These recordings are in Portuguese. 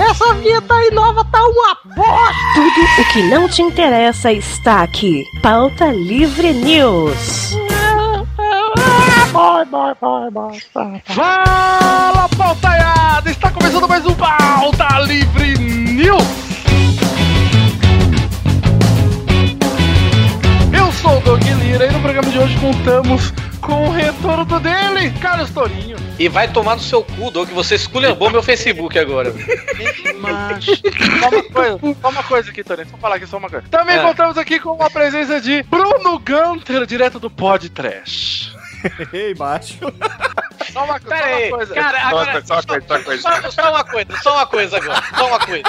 Essa vinheta aí nova tá uma bosta! Tudo o que não te interessa está aqui. Pauta Livre News. Bye, bye, bye, bye. Fala, pautaiada! Está começando mais um Pauta Livre News! Eu sou o Doug Lira e no programa de hoje contamos com o retorno dele, Carlos Torinho. E vai tomar no seu cu, Doug, você esculhambou meu Facebook agora. Macho. Só uma coisa, só uma coisa aqui, Torinho, só falar aqui só uma coisa. Também É. contamos aqui com a presença de Bruno Gunter, direto do Pod Trash. Ei, macho. Só uma, Pera só uma aí, coisa. cara, agora. Só uma coisa, só uma coisa. Só, só uma coisa, só uma coisa agora, só uma coisa.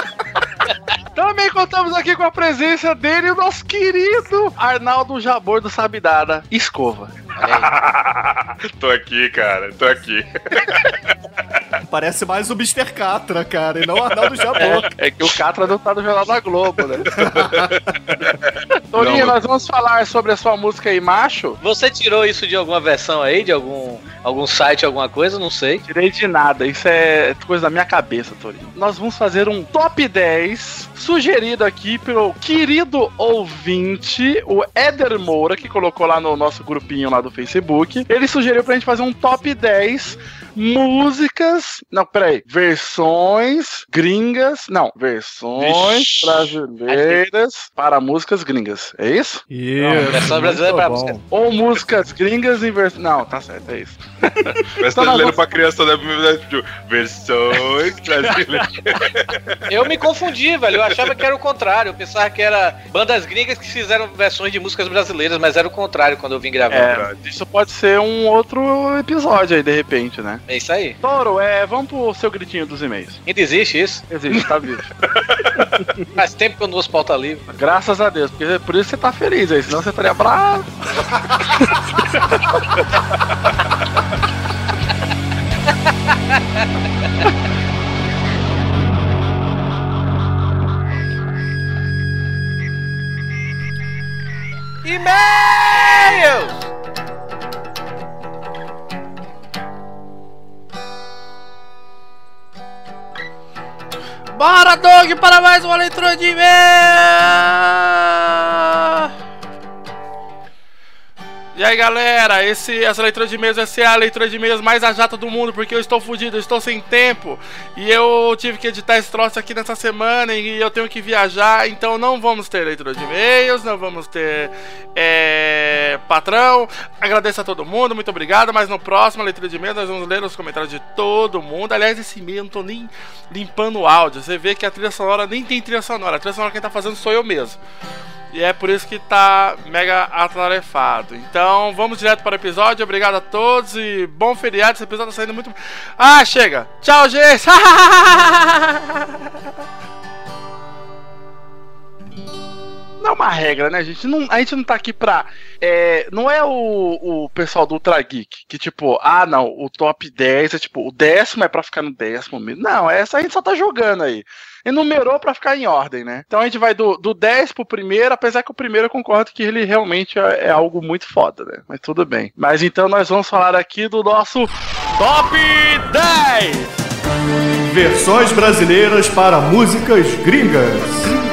Também contamos aqui com a presença dele, o nosso querido Arnaldo Jabor do Sabidada Escova. tô aqui, cara, tô aqui. Parece mais o Mr. Catra, cara, e não o Arnaldo Jabor. É que o Catra não tá no Jornal da Globo, né? Torinho, Não, nós vamos falar sobre a sua música aí, Macho. Você tirou isso de alguma versão aí, de algum, algum site, alguma coisa? Não sei. Tirei de nada, isso é coisa da minha cabeça, Torinho. Nós vamos fazer um top 10 sugerido aqui pelo querido ouvinte, o Éder Moura, que colocou lá no nosso grupinho lá do Facebook. Ele sugeriu pra gente fazer um top 10 músicas. Não, peraí. Versões gringas. Não, versões Vixe. brasileiras para músicas gringas. É isso? Isso. versão brasileira pra música. Ou músicas gringas em versão. Não, tá certo, é isso. Lendo vamos- pra criança da tipo, versões brasileiras. Eu me confundi, velho. Eu achava que era o contrário. Eu pensava que era bandas gringas que fizeram versões de músicas brasileiras, mas era o contrário quando eu vim gravar. É, isso pode ser um outro episódio aí, de repente, né? É, isso aí. Toro, é, vamos pro seu gritinho dos e-mails. Ainda existe isso. Existe, tá vivo. Faz tempo que eu não uso pauta livre. Graças a Deus, porque por isso você tá feliz aí, senão você estaria bravo. Bora, Doug, para mais uma leitura de e-mail! E aí galera, esse, essa leitura de e-mails vai ser a leitura de e-mails mais a jata do mundo, porque eu estou fudido, eu estou sem tempo. E eu tive que editar esse troço aqui nessa semana e eu tenho que viajar, então não vamos ter leitura de e-mails, não vamos ter é, patrão. Agradeço a todo mundo, muito obrigado. Mas no próximo leitura de e-mails nós vamos ler os comentários de todo mundo. Aliás, esse e-mail eu não tô nem limpando o áudio. Você vê que a trilha sonora nem tem trilha sonora, a trilha sonora quem tá fazendo sou eu mesmo. E é por isso que tá mega atarefado. Então, vamos direto para o episódio. Obrigado a todos e bom feriado. Esse episódio tá saindo muito. Ah, chega! Tchau, gente! Não é uma regra, né, gente? Não, a gente não tá aqui pra. é, não é o, o pessoal do Ultra Geek que, tipo, ah, não, o top 10 é tipo, o décimo é pra ficar no décimo mesmo. Não, essa a gente só tá jogando aí. Enumerou pra ficar em ordem, né? Então a gente vai do, do 10 pro primeiro, apesar que o primeiro eu concordo que ele realmente é, é algo muito foda, né? Mas tudo bem. Mas então nós vamos falar aqui do nosso Top 10! Versões brasileiras para músicas gringas.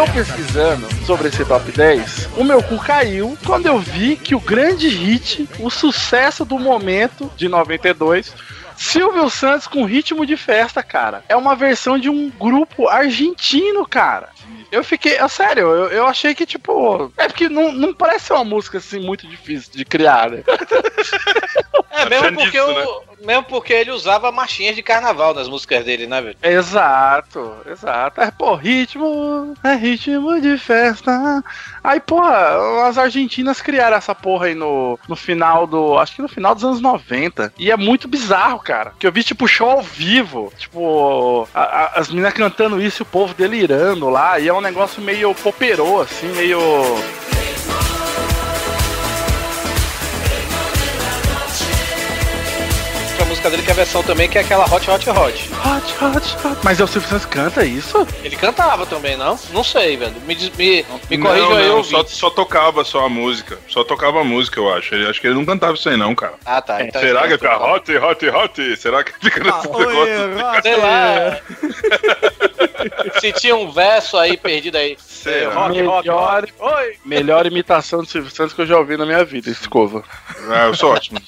Eu pesquisando sobre esse top 10, o meu cu caiu quando eu vi que o grande hit, o sucesso do momento de 92, Silvio Santos com ritmo de festa, cara. É uma versão de um grupo argentino, cara. Eu fiquei, é sério, eu, eu achei que, tipo. É porque não, não parece ser uma música assim muito difícil de criar, né? É, mesmo porque, nisso, o- mesmo porque ele usava marchinhas de carnaval nas músicas dele, né, velho? Exato, exato. É, pô, ritmo, é ritmo de festa. Aí, porra, as argentinas criaram essa porra aí no, no final do. Acho que no final dos anos 90. E é muito bizarro, cara. Que eu vi, tipo, show ao vivo. Tipo, a- a- as meninas cantando isso e o povo delirando lá. E é um negócio meio poperô, assim, meio. Música dele que é a versão também, que é aquela Hot Hot Hot. Hot, hot, hot. Mas é o Silvio Santos canta isso? Ele cantava também, não? Não sei, velho. Me, diz- me, me não, corrija aí, não, eu só, só tocava só a música. Só tocava a música, eu acho. Ele, acho que ele não cantava isso aí, não, cara. Ah, tá. Então, Será que fica hot, hot, hot? Será que fica Ah, nesse oi, negócio? Rotter. Sei lá. Se tinha um verso aí perdido aí. Será? Rock, rock, Melhor, rock. Oi! melhor imitação do Silvio Santos que eu já ouvi na minha vida, escova. Ah, eu sou ótimo.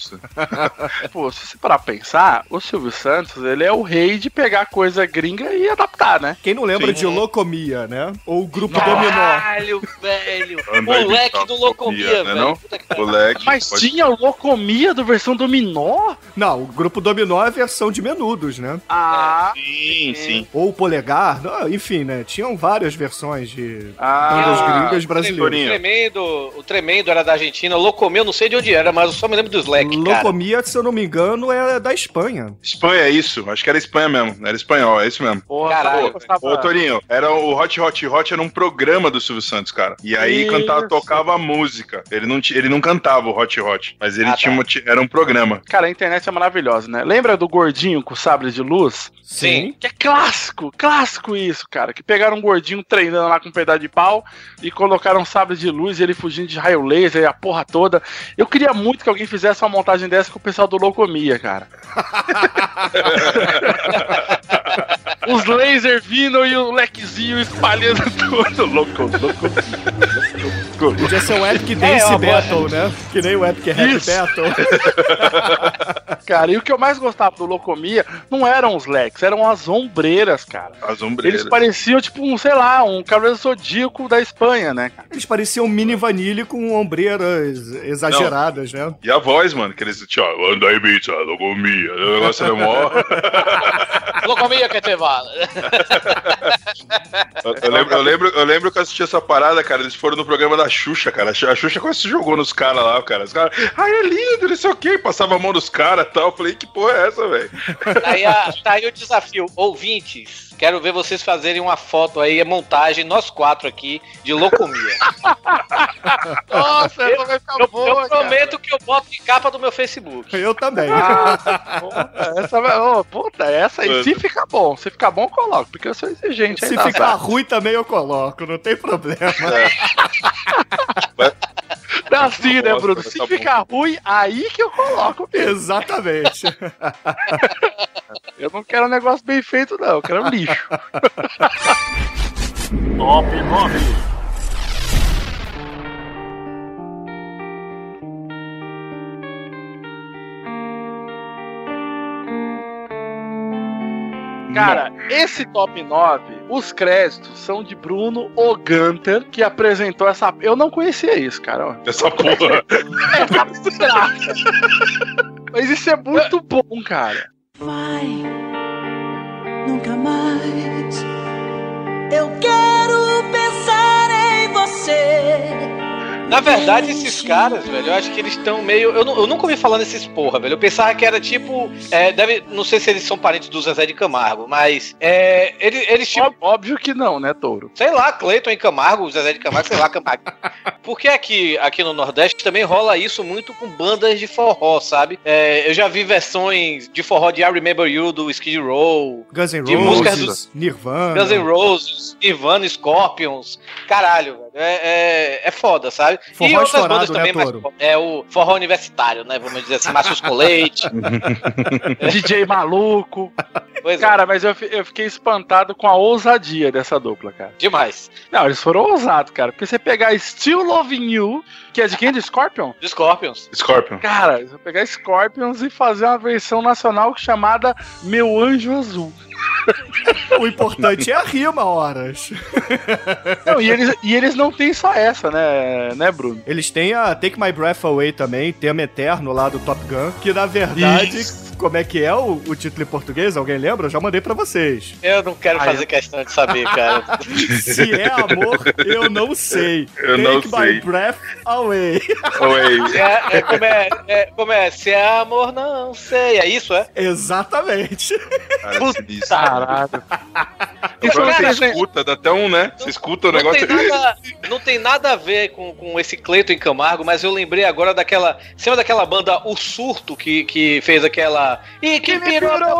Pô, se você parar pra pensar, o Silvio Santos, ele é o rei de pegar coisa gringa e adaptar, né? Quem não lembra Sim. de Locomia, né? Ou o Grupo Dominó. Caralho, velho. Moleque do Locomia, né, velho. não? Moleque. Mas pode- tinha o Locomia do versão Dominó? Não, o Grupo Dominó é a versão de Menudos, né? Ah, Sim, sim. Ou o Polegar, não, enfim, né? Tinham várias versões de Ah, bandas Ah, gringas O brasileiras. tremendo, o tremendo era da Argentina, o Locomia eu não sei de onde era, mas eu só me lembro do Slack, cara. Locomia, se eu não me engano, é da Espanha. Espanha, é isso. Acho que era Espanha mesmo. Era espanhol, é isso mesmo. porra, Caralho, gostava- Ô, Torinho, era o Hot Hot Hot era um programa do Silvio Santos, cara. E aí Isso. cantava, tocava a música. Ele não, ele não cantava o Hot Hot, mas ele Ah, tinha tá. uma, ti- era um programa. Cara, a internet é maravilhosa, né? Lembra do gordinho com sabre de luz? Sim. Que é clássico, clássico isso, cara. Que pegaram um gordinho treinando lá com um pedaço de pau e colocaram um sabre de luz e ele fugindo de raio laser e a porra toda. Eu queria muito que alguém fizesse uma montagem dessa com o pessoal do Locomia, cara. Os lasers vindo e o lequezinho espalhando tudo. Louco, louco. Podia ser um Epic É, Dance uma boa- Battle, né? Que nem o Epic Rap. Battle. Cara, e o que eu mais gostava do Locomia não eram os leques, eram as ombreiras, cara. As ombreiras. Eles pareciam tipo um, sei lá, um cavaleiro zodíaco da Espanha, né? cara? Eles pareciam mini vanille com ombreiras exageradas, né? E a voz, mano, que eles tinham, anda aí, bicha, logomia. O negócio era mó. Locomia que te vale. Eu, eu lembro, eu, lembro, eu lembro que eu assisti essa parada, cara. Eles foram no programa da Xuxa, cara. A Xuxa quase se jogou nos caras lá, cara. Os caras, ai, é lindo, não sei o quê. Passava a mão nos caras e tal. Eu falei, que porra é essa, velho? Tá tá aí o desafio. Ouvintes, quero ver vocês fazerem uma foto aí, a montagem, nós quatro aqui, de Locomia. Nossa, essa vai ficar Eu, boa, eu cara. prometo que eu boto de capa do meu Facebook. Eu também. Ah, puta, essa. Ô, puta, essa aí se ficar bom. Se ficar bom, eu coloco, porque eu sou exigente Se ficar ruim também eu coloco, não tem problema. Não, assim, né, Tá Bruno? tá Se bom. ficar ruim, aí que eu coloco mesmo. Exatamente. Eu não quero um negócio bem feito, não. Eu quero um lixo. Cara, esse top 9, os créditos são de Bruno Oganter, que apresentou essa. Eu não conhecia isso, cara. Essa porra. Essa desgraça. Mas isso é muito bom, cara. Vai, nunca mais. Eu quero Na verdade, esses caras, velho, eu acho que eles estão meio. Eu, eu nunca ouvi falar nesses porra, velho. Eu pensava que era tipo. é, deve, não sei se eles são parentes do Zezé de Camargo, mas. É, eles, eles tipo. Óbvio que não, né, Touro? Sei lá, Cleiton em Camargo, Zezé de Camargo, sei lá, Camargo. Porque aqui, aqui no Nordeste também rola isso muito com bandas de forró, sabe? É, eu já vi versões de forró de I Remember You do Skid Row, Guns N' De músicas Roses, Nirvana. Guns N' Roses, Nirvana, Scorpions. Caralho. É, é, é foda, sabe? Forró estourado, né, mais Toro? É o forró universitário, né? Vamos dizer assim, Márcio Colete. DJ maluco. Pois é, Cara, mas eu, eu fiquei espantado com a ousadia dessa dupla, cara. demais. Não, eles foram ousados, cara. Porque você pegar Still Loving You, que é de quem? De Scorpion? Do Scorpions. Scorpion. Cara, você pegar Scorpions e fazer uma versão nacional chamada Meu Anjo Azul. O importante é a rima, horas. Não, e, eles, e eles não têm só essa, né, né, Bruno? Eles têm a Take My Breath Away também, tema eterno lá do Top Gun, que na verdade, Isso. como é que é o, o título em português? Alguém lembra? Eu já mandei pra vocês. Eu não quero Ah, fazer questão de saber, cara. Se é amor, eu não sei. Eu não Take sei. My Breath Away. Oi. É, é como é, é, como é, se é amor, não sei. É isso, é? Exatamente. Cara. Caralho. O próprio Cara, você escuta, dá até um, né? Você escuta o Não negócio. tem, nada, não tem nada a ver com, com esse Cleiton em Camargo, mas eu lembrei agora daquela. Você lembra daquela banda O Surto que, que fez aquela. E que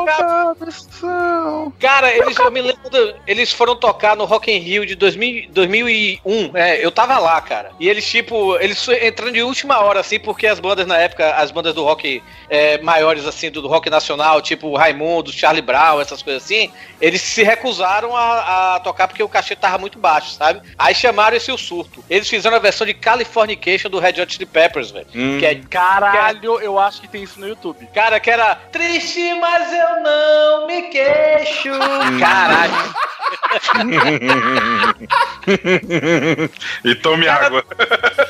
cabo? Cara, eles, eu me lembro. eles foram tocar no Rock in Rio de 2000, 2001. É, eu tava lá, cara. E eles, tipo, eles entrando de última hora, assim, porque as bandas na época, as bandas do rock é, maiores, assim, do, do rock nacional, tipo Raimundo, Charlie Brown, essas coisas assim, eles se recusaram a, a tocar porque o cachê tava muito baixo, sabe? Aí chamaram esse o surto. Eles fizeram a versão de Californication do Red Hot Chili Peppers, velho. Hum. Que é Caralho, eu acho que tem isso no YouTube. Cara, que era triste, mas eu não me queixo. Caralho. e tome água.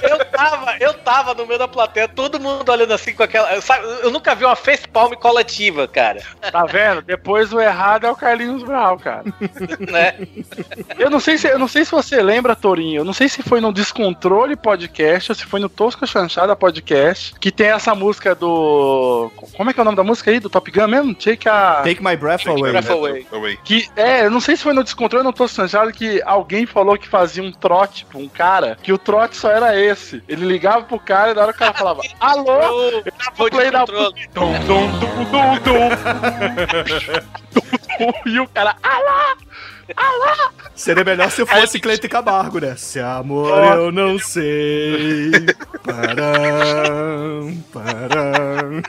Eu tava, eu tava no meio da plateia, todo mundo olhando assim com aquela. Sabe, eu nunca vi uma face palm coletiva, cara. Tá vendo? Depois o errado é o Carlinhos Brau, cara. Né? Eu não sei se, eu não sei se você lembra, Torinho. Eu não sei se foi no Descontrole Podcast ou se foi no Tosca Chanchada Podcast, que tem essa música do. Como é que é o nome da música aí? Do Top Gun mesmo? Take a. Take my breath away. breath away. Away. Que, é, eu não sei se foi no Descontrole ou no Tosca Chanchada que alguém falou que fazia um trote pra um cara, que o trote só era esse. Ele ligava pro cara e na hora o cara falava, alô? Eu vou de Play da. Dum, dum, dum, dum, dum. E o cara, alá! Seria melhor se fosse Cleiton Camargo, né? Se amor eu não sei. Param, param.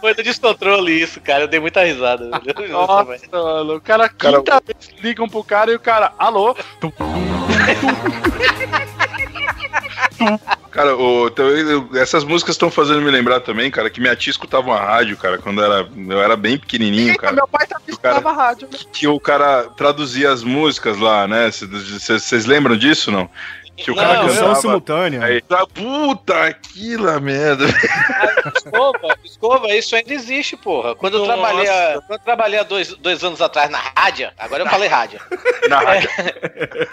Foi do descontrole isso, cara. Eu dei muita risada. Nossa. Nossa, mano, o cara, Cara, quinta vez ligam pro cara e o cara, alô? Cara, o, essas músicas estão fazendo me lembrar também, cara, que minha tia escutava uma rádio, cara, quando era, eu era bem pequenininho, Eita, cara. meu pai tá escutava rádio, né? Que o cara traduzia as músicas lá, né? Vocês lembram disso, não? Que o Não, cara eu- cantava. simultânea. Aí, tá, puta, aquilo merda. Escova, escova, isso ainda existe, porra. Quando eu Nossa. trabalhei, há- quando eu trabalhei há dois, dois anos atrás na rádio, agora eu falei rádio. Na rádio.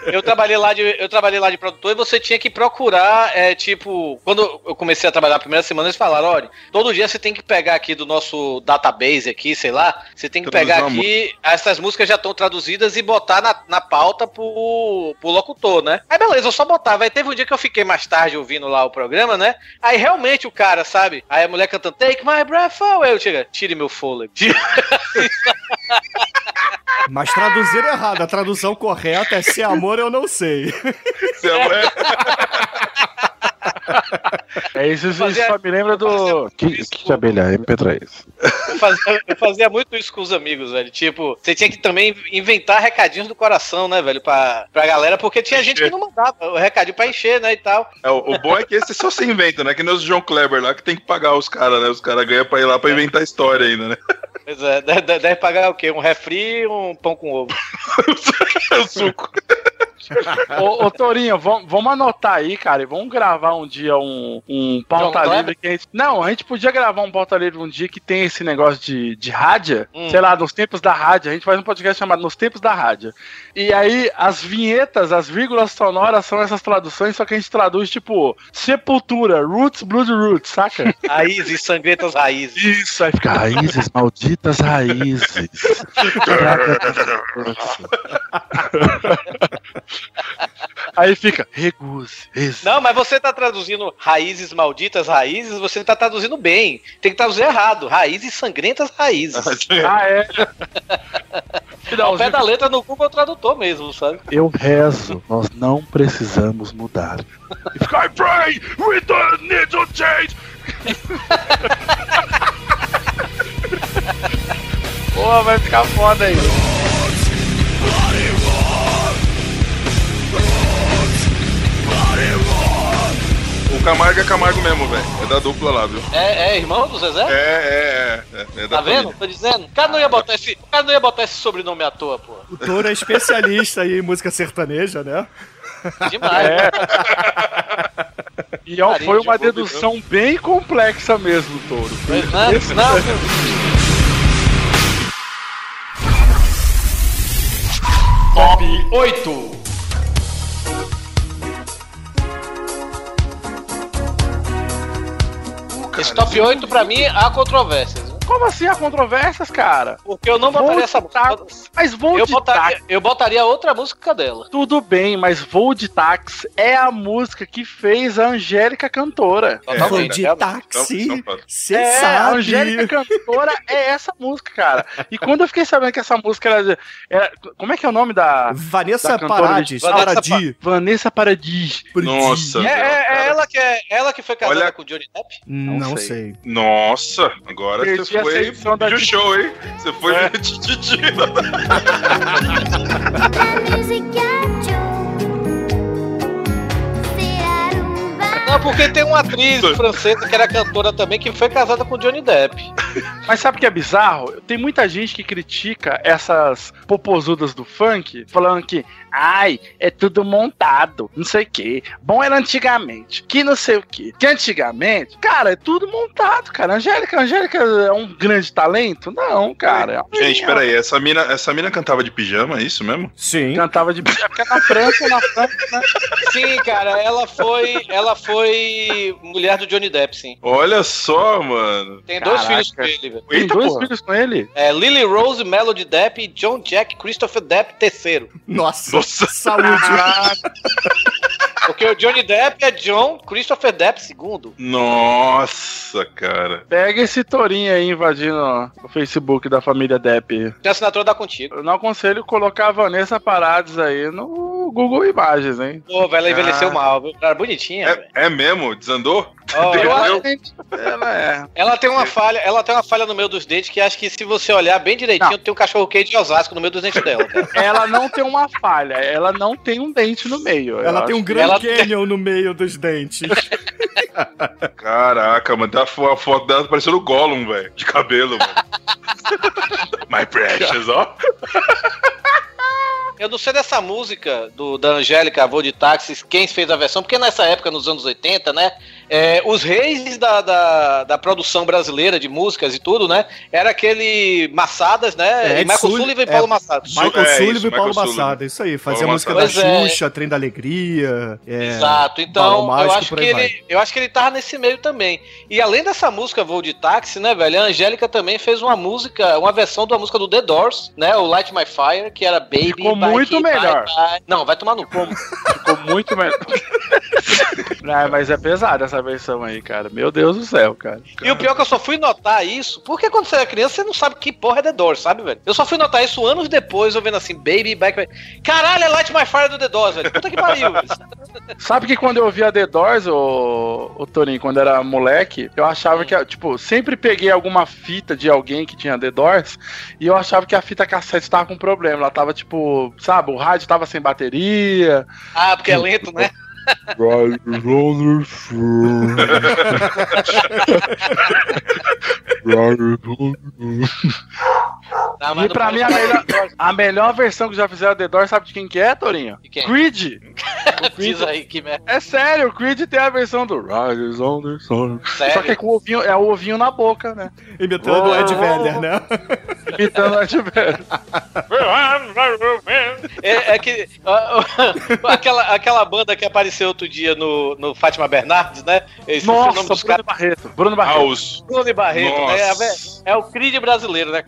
Eu trabalhei lá de, eu trabalhei lá de produtor e você tinha que procurar, é, tipo, quando eu comecei a trabalhar a primeira semana, eles falaram, olha, todo dia você tem que pegar aqui do nosso database aqui, sei lá, você tem que Traduzir pegar aqui, essas músicas já estão traduzidas e botar na, na pauta pro, pro locutor, né? Aí beleza, eu só botava. Aí teve um dia que eu fiquei mais tarde ouvindo lá o programa, né? Aí realmente o cara, sabe? Aí a mulher cantando Take My Breath Away, eu chega, tire meu fôlego. Mas traduziram errado. A tradução correta é se amor eu não sei. Se a mulher- É isso, isso Fazia- só me lembra do. Que, que abelha? MP3. Eu fazia, eu fazia muito isso com os amigos, velho. Tipo, você tinha que também inventar recadinhos do coração, né, velho, pra, pra galera, porque tinha gente que não mandava o recadinho pra encher, né, e tal. É, o, o bom é que esse só se inventa, né? Que nem os João Kleber lá, que tem que pagar os caras, né? Os caras ganham pra ir lá pra inventar história ainda, né? Pois é, deve, deve- deve pagar o quê? Um refri e um pão com ovo. o suco. ô, ô, Torinho, vamos, vamos anotar aí, cara, e vamos gravar um dia um, um pauta João livre que a gente. Não, a gente podia gravar um pauta livre um dia que tem esse negócio de, de rádio, Hum. sei lá, nos tempos da rádio. A gente faz um podcast chamado Nos Tempos da Rádio. E aí, as vinhetas, as vírgulas sonoras são essas traduções, só que a gente traduz tipo Sepultura, Roots, Blood Roots, saca? Raízes, sangrentas raízes. Isso, aí fica raízes, malditas raízes. aí fica reguse. Não, mas você tá traduzindo raízes malditas raízes, você tá traduzindo bem. Tem que traduzir errado. Raízes sangrentas raízes. Ah, é? Ao pé da letra no Google Tradutor mesmo, sabe? Eu rezo, nós não precisamos mudar. I pray with the needle change. Pô, vai ficar foda aí. Camargo é Camargo mesmo, velho. É da dupla lá, viu? É, é irmão do Zezé? É, é, é. é, é da Tá vendo? família. Tô dizendo. O cara não ia botar esse, o cara não ia botar esse sobrenome à toa, pô. O Toro é especialista aí em música sertaneja, né? Demais. É. E Carinho foi uma dedução bem complexa mesmo, Touro. Não, não, Top 8. Esse top 8 pra mim há controvérsias. Como assim há controvérsias, cara? Porque eu não botaria Vou essa de música. táxi. Mas vou Eu de botaria, táxi. eu botaria outra música dela. Tudo bem, mas Voo de Táxi é a música que fez a Angélica cantora. Vou Totalmente. de táxi, você é, a sabe. Angélica cantora é essa música, cara. E quando eu fiquei sabendo que essa música era. era- como é que é o nome da. Vanessa Da Paradis, Vanessa Paradis. Vanessa Paradis. Nossa. É, é- é ela que é ela que foi casada Olha- com o Johnny Depp? Não, Não sei. sei. Nossa, agora Perdi você foi edição da de show, hein? Você foi É. de Didi. Não, porque tem uma atriz francesa que era cantora também que foi casada com o Johnny Depp. Mas sabe o que é bizarro? Tem muita gente que critica essas popozudas do funk, falando que, ai, é tudo montado, não sei o quê. Bom era antigamente, que não sei o quê. Que antigamente, cara, é tudo montado, cara. Angélica, Angélica é um grande talento? Não, cara. é Gente, menina. peraí, essa mina, essa mina cantava de pijama, é isso mesmo? Sim. Cantava de. É porque na França, na França, né? Sim, cara, ela foi ela foi mulher do Johnny Depp, sim. Olha só, mano. Tem dois Caraca. filhos com ele, velho. Tem Eita, dois porra. filhos com ele. É Lily Rose, Melody Depp e John Jack Christopher Depp terceiro. Nossa, Nossa. saúde. Porque o Johnny Depp é John Christopher Depp segundo. Nossa, cara. Pega esse tourinho aí invadindo o Facebook da família Depp. Tem assinatura da contigo. Eu não aconselho colocar a Vanessa Parades aí no Google Imagens, hein? Pô, velho, ela envelheceu Ah. mal, viu? Cara, bonitinha, velho. É, é mesmo? Desandou? Deu- ela, Ela é. ela tem uma falha, ela tem uma falha no meio dos dentes que acho que se você olhar bem direitinho, Não. tem um cachorro quente de Osasco no meio dos dentes dela, cara. Ela não tem uma falha, ela não tem um dente no meio. Ela tem um. Grand ela- Canyon no meio dos dentes. Caraca, mano, tá a foto dela parecendo o Gollum, velho. De cabelo, mano. My precious, ó. Eu não sei dessa música do, da Angélica, Voo de Táxis, quem fez a versão, porque nessa época, nos anos 80, né? É, os reis da, da, da produção brasileira de músicas e tudo, né? Era aquele Massadas, né? É, e Michael Sul- Sullivan e Paulo é, Massadas. Michael É, Sullivan e Paulo Michael Sullivan. Massada, isso aí. Fazia Paulo a música Massada. da é. Xuxa, Trem da Alegria. é, Exato, então Balão eu Mágico, acho, que vai. ele, eu acho que ele tava nesse meio também. E além dessa música Voo de Táxi, né, velho? A Angélica também fez uma música, uma versão da música do The Doors, né? O Light My Fire, que era Baby. Ficou Bye, muito Bye, melhor. Bye. Não, vai tomar no cu. Ficou muito melhor. Não, mas é pesada essa versão aí, cara. Meu Deus do céu, cara. E o pior é que eu só fui notar isso, porque quando você é criança, você não sabe que porra é The Doors, sabe, velho? Eu só fui notar isso anos depois, eu vendo assim, Baby Back. Caralho, é Light My Fire do The Doors, velho. Puta que pariu, velho. Sabe que quando eu via The Doors, o, o Toninho, quando era moleque, eu achava que, tipo, sempre peguei alguma fita de alguém que tinha The Doors e eu achava que a fita cassete tava com problema. Ela tava, tipo, sabe, o rádio tava sem bateria. Ah, porque é lento, né? Não, mas e não pra pode mim, a melhor, The a melhor versão que já fizeram The Doors, sabe de quem que é, Torinho? Quem? Creed. O Creed. Diz aí, que merda. É sério, o Creed tem a versão do Riders on the Sun. Só que é com o ovinho, é o ovinho na boca, né? Imitando o Ed Oh. Vedder, né? Imitando a Ed É, é que. ó, ó, aquela, aquela banda que apareceu outro dia no, no Fátima Bernardes, né? Eu esqueci o nome Nossa, dos Bruno caras. Barreto. Bruno Barreto. House. Bruno e Barreto, né? É, Nossa. é o Creed brasileiro, né?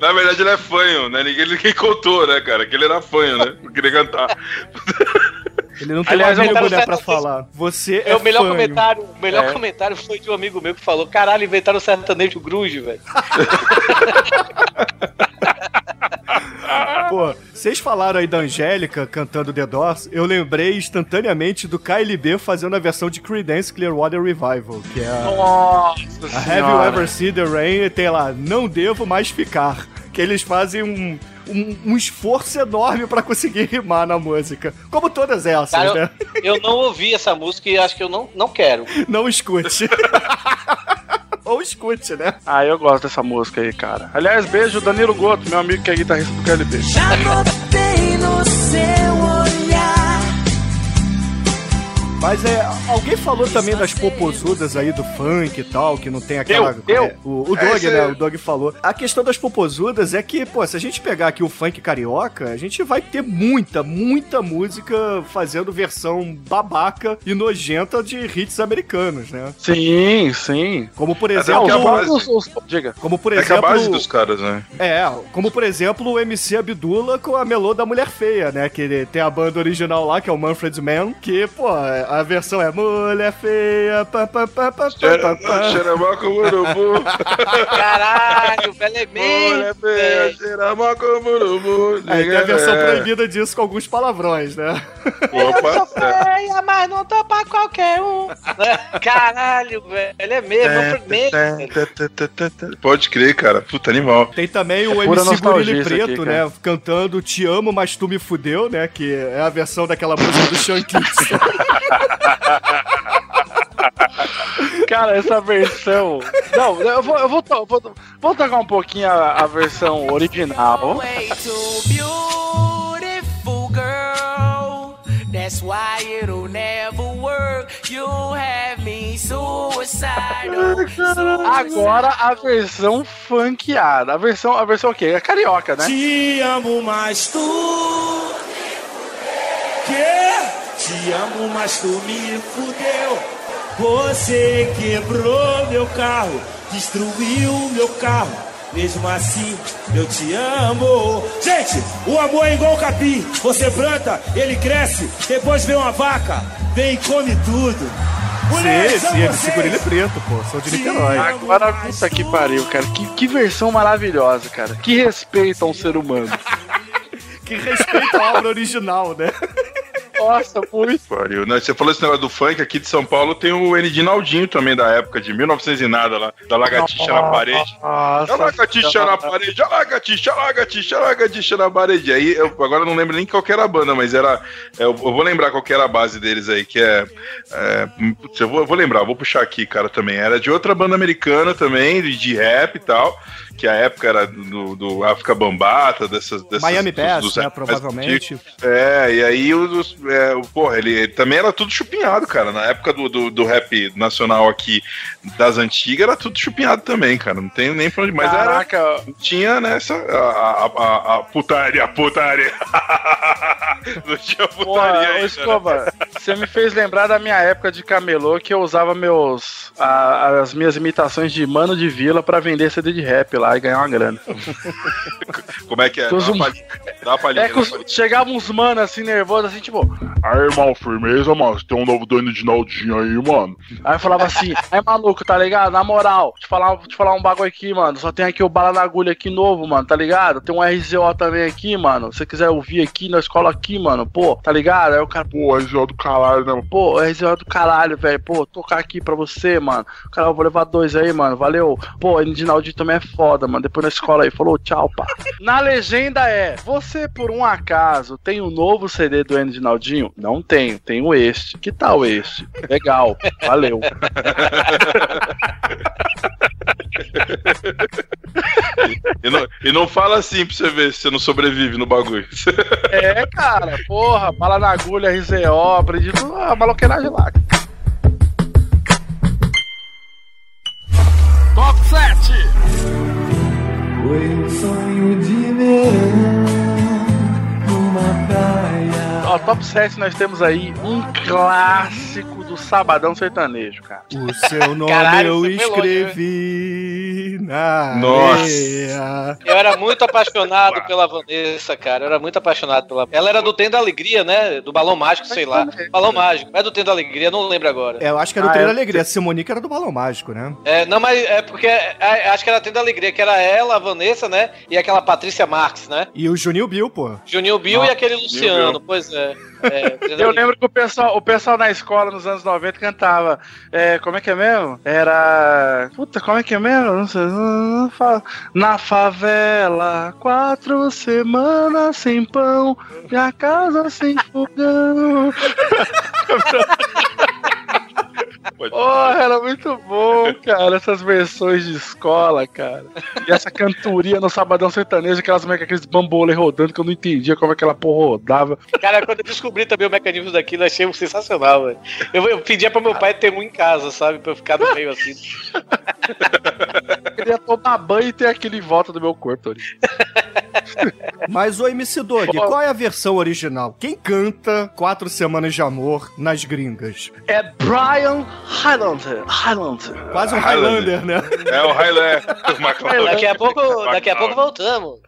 Na verdade, ele é fanho, né? Ninguém, ninguém contou, né, cara? Que ele era fanho, né? Não queria cantar. Ele não tem Aliás, né, certo pra falar. Você é, É, o melhor fanho. comentário, o melhor É. comentário foi de um amigo meu que falou: caralho, inventaram o sertanejo grunge, velho. Pô, vocês falaram aí da Angélica cantando The Doors, eu lembrei instantaneamente do KLB fazendo a versão de Creedence Clearwater Revival, que é a, Nossa a Have You. Ever Seen The Rain, e tem lá, Não Devo Mais Ficar, que eles fazem um, um, um esforço enorme pra conseguir rimar na música, como todas essas, Cara, né? Eu não ouvi essa música e acho que eu não, não quero. Não escute. Ou escute, né? Ah, eu gosto dessa música aí, cara. Aliás, beijo Danilo Goto, meu amigo que é guitarrista do KLB. Já notei no seu olhar Mas é, alguém falou também das popozudas aí do funk e tal, que não tem aquela. Eu, eu. é, o, o Doug, Esse- né? O Doug falou. A questão das popozudas é que, pô, se a gente pegar aqui o funk carioca, a gente vai ter muita, muita música fazendo versão babaca e nojenta de hits americanos, né? Sim, sim. Como por exemplo. os- base- os- os- diga. Como por É que a exemplo. base dos caras, né? É, como por exemplo o MC Abdullah com a melô da Mulher Feia, né? Que ele tem a banda original lá, que é o Manfred Mann, que, pô, a versão é Mulher Feia, pá, pá, pá, pá, pá, pá, pá. Xeramaco Murubu. Caralho, velho é Olha, mesmo. feia, velho. Xeramaco Murubu. Aí tem a versão É. proibida disso com alguns palavrões, né? Opa, é. Feia, mas não tô pra qualquer um. Caralho, velho. Ele é mesmo, é primeiro. Pode crer, cara. Puta animal. Tem também o É MC isso Preto, aqui, né? Cantando Te Amo, Mas Tu Me Fudeu, né? Que é a versão daquela música do Sean Kingston. Cara, essa versão. Não, eu vou, eu vou, to- vou, vou tocar um pouquinho a, a versão original. That's why it'll never work. You have me suicidal. Agora a versão funkeada. A versão, a versão o quê? É carioca, né? Te amo, mas tu. Te amo, mas tu me fudeu. Você quebrou meu carro, destruiu meu carro. Mesmo assim, eu te amo. Gente, o amor é igual capim. Você planta, ele cresce, depois vem uma vaca, vem e come tudo. Mulheres, sim, sim, MC. Gorila Preto, pô. Sou de Niterói. Agora, puta que pariu, cara. Que, que versão maravilhosa, cara. Que respeito a um ser humano. Que respeita a obra original, né? Nossa, muito. Pariu. Né, Você falou esse negócio do funk aqui de São Paulo, tem o Enidinaldinho também da época de 1900 e nada lá, da lagartixa na parede. Nossa, A lagartixa na parede, a lagartixa, a lagartixa, a lagartixa na parede. Aí, eu agora não lembro nem qual que era a banda, mas era. é, Eu, vou lembrar qual que era a base deles aí, que é. é eu, vou, eu vou lembrar, vou puxar aqui, cara, também. Era de outra banda americana também, de rap e tal. Que a época era do, do África Bambata, dessas. dessas Miami dos- Bass, dos né? Provavelmente. é, e aí os, é, o- porra, ele, ele também era tudo chupinhado, cara. Na época do, do, do rap nacional aqui das antigas era tudo chupinhado também, cara. Não tem nem pra onde. Mas Caraca, era. Tinha nessa. A, a, a, a putaria, putaria. Não tinha putaria Porra, ainda, né? Você me fez lembrar da minha época de camelô que eu usava meus a- as minhas imitações de mano de vila pra vender CD de rap lá e ganhar uma grana. Como é que é? Dá uma um- palhinha. Dá uma palhinha. É que os- chegavam uns mano assim nervosos assim, tipo, Aí, irmão, firmeza, mano. Você tem um novo dono de Naldinho aí, mano. Aí eu falava assim, aí maluco, tá ligado? Na moral, te falar, te falar um bagulho aqui, mano. Só tem aqui o bala na agulha aqui novo, mano, tá ligado? Tem um RZO também aqui, mano. Se você quiser ouvir aqui na escola aqui, mano, pô, tá ligado? Aí o cara, Pô, RZO do caralho, né? pô, RZO do caralho, velho. Pô, tocar aqui pra você, mano. Cara, eu vou levar dois aí, mano. Valeu. Pô, Edinaldi também é foda, mano. Depois na escola aí, falou tchau, pá. Na legenda é: Você por um acaso tem um novo CD do Edinaldinho? Não tenho, tenho este. Que tal este? Legal, valeu. E não, e não fala assim pra você ver se você não sobrevive no bagulho. É, cara, porra, bala na agulha, RZO, aprendi tudo, a maloqueiragem lá. Top 7. Foi um sonho de verão numa praia. Ó, top 7 nós temos aí um clássico do Sabadão Sertanejo, cara. O seu nome Caralho, eu longe, escrevi na Nossa. areia. Eu era muito apaixonado pela Vanessa, cara. Eu era muito apaixonado pela. Ela era do Trem da Alegria, né? Do Balão Mágico, sei lá. Balão Mágico. É do Trem da Alegria, não lembro agora. É, eu acho que era do Ah, é. da Alegria. A Simonique era do Balão Mágico, né? É, não, mas é porque é, acho que era Trem da Alegria, que era ela, a Vanessa, né? E aquela Patrícia Marques, né? E o Juninho Bill, pô. Juninho Bill e aquele Luciano, pois é. É, Eu lembro que o pessoal, o pessoal na escola nos anos 90 cantava. É, como é que é mesmo? Era. Puta, como é que é mesmo? Não sei. Na favela, quatro semanas sem pão e a casa sem fogão. Porra, era muito bom, cara, essas versões de escola, cara. E essa cantoria no Sabadão Sertanejo, aquelas aqueles bambolê rodando que eu não entendia como aquela porra rodava. Cara, quando eu descobri também o mecanismo daquilo, eu achei sensacional, velho. Eu, eu pedia pra meu pai ter um em casa, sabe? Pra eu ficar no meio assim. Eu queria tomar banho e ter aquele em volta do meu corpo, Tony. Mas o MC Dog, qual é a versão original? Quem canta Quatro Semanas de Amor nas gringas? É Brian Highlander. Highlander. Quase um Highlander, né? É o Highlander. McLaren. Daqui a pouco, daqui a pouco voltamos.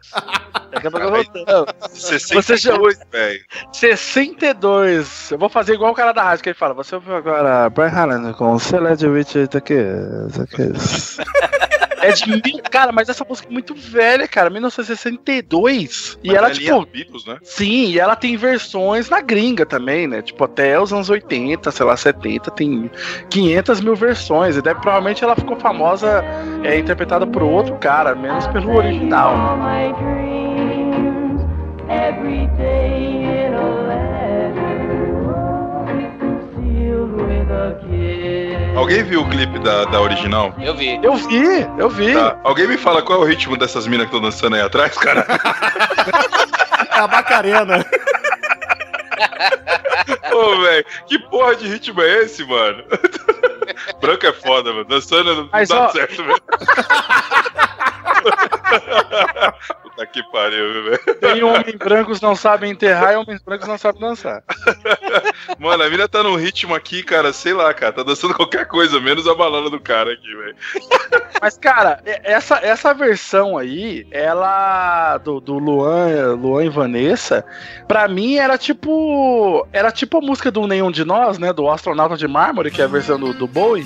Daqui a pouco voltamos. 62, velho. 62. Eu vou fazer igual o cara da rádio que ele fala. Você ouviu agora Brian Highlander com Celeste Witch daqui. É de mil, cara, mas essa música é muito velha, cara, 1962. E Mas ela, é tipo. Beatles, né? Sim, e ela tem versões na gringa também, né? Tipo, até os anos 80, sei lá, 70, tem 500 mil versões. E deve, provavelmente ela ficou famosa, é, interpretada por outro cara, menos pelo original. Every Alguém viu o clipe da, da original? Eu vi. Eu vi, eu vi. Tá. Alguém me fala qual é o ritmo dessas minas que estão dançando aí atrás, cara? É a Macarena. Ô, velho, que porra de ritmo é esse, mano? Branco é foda, mano. Dançando não Mas, dá ó- certo, velho. Puta que pariu, velho. Tem homens brancos não sabem enterrar e homens brancos não sabem dançar. Mano, a mina tá num ritmo aqui, cara, sei lá, cara. Tá dançando qualquer coisa, menos a balada do cara aqui, velho. Mas, cara, essa, essa versão aí, ela. Do, do Luan, Luan e Vanessa, pra mim era tipo. Era tipo a música do Nenhum de Nós, né? Do Astronauta de Mármore, que é a versão do, do Bowie.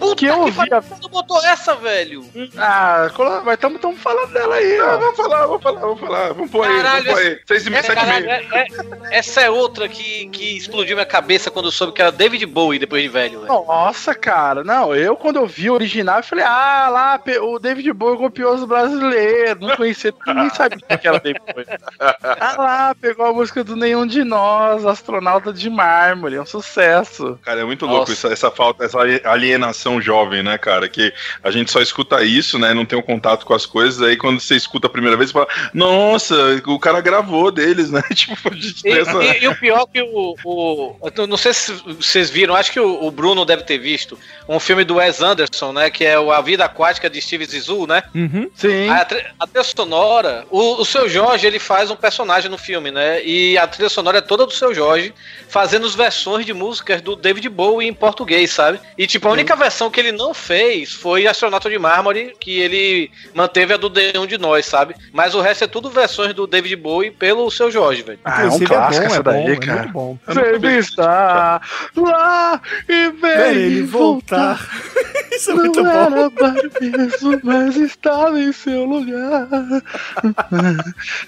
que eu que ouvia. Quando botou essa, velho? Ah, mas estamos falando dela aí, Ah, vamos falar, vamos falar, vamos falar. Vamos pôr aí, Caralho, vamos pôr aí. Seis e sete e meia. é- é- essa é outra que, que explodiu minha cabeça quando eu soube que era David Bowie depois de velho, velho. Nossa, cara, não, eu quando eu vi o original, eu falei, ah, lá, o David Bowie copiou os brasileiros, não conhecia, ninguém sabia que era David Bowie. Ah lá, pegou a música do Nenhum de Nós, Astronauta de Mármore, é um sucesso. Cara, é muito louco essa falta, essa alienação jovem, né, cara? Que a gente só escuta isso, né? Não tem um contato com as coisas. Aí quando você escuta a primeira vez, você fala, nossa, o cara gravou deles, né? Tipo, a gente E, essa. e- e o pior que o, o- Não sei se vocês viram, acho que o, o Bruno deve ter visto um filme do Wes Anderson, né? Que é o A Vida Aquática de Steve Zissou, né? Uhum. Sim. A, a trilha sonora, o, o seu Jorge ele faz um personagem no filme, né? E a trilha sonora é toda do seu Jorge, fazendo as versões de músicas do David Bowie em português, sabe? E tipo, a única versão que ele não fez foi Astronauta de Mármore, que ele manteve a do Nenhum de Nós, sabe? Mas o resto é tudo versões do David Bowie pelo seu Jorge, velho. Ah, é um Inclusive, clássico é bom, essa é bom, daí, é cara. muito bom. Sempre está lá e vem ele voltar. Isso é muito não bom. era mesmo, mas estava em seu lugar.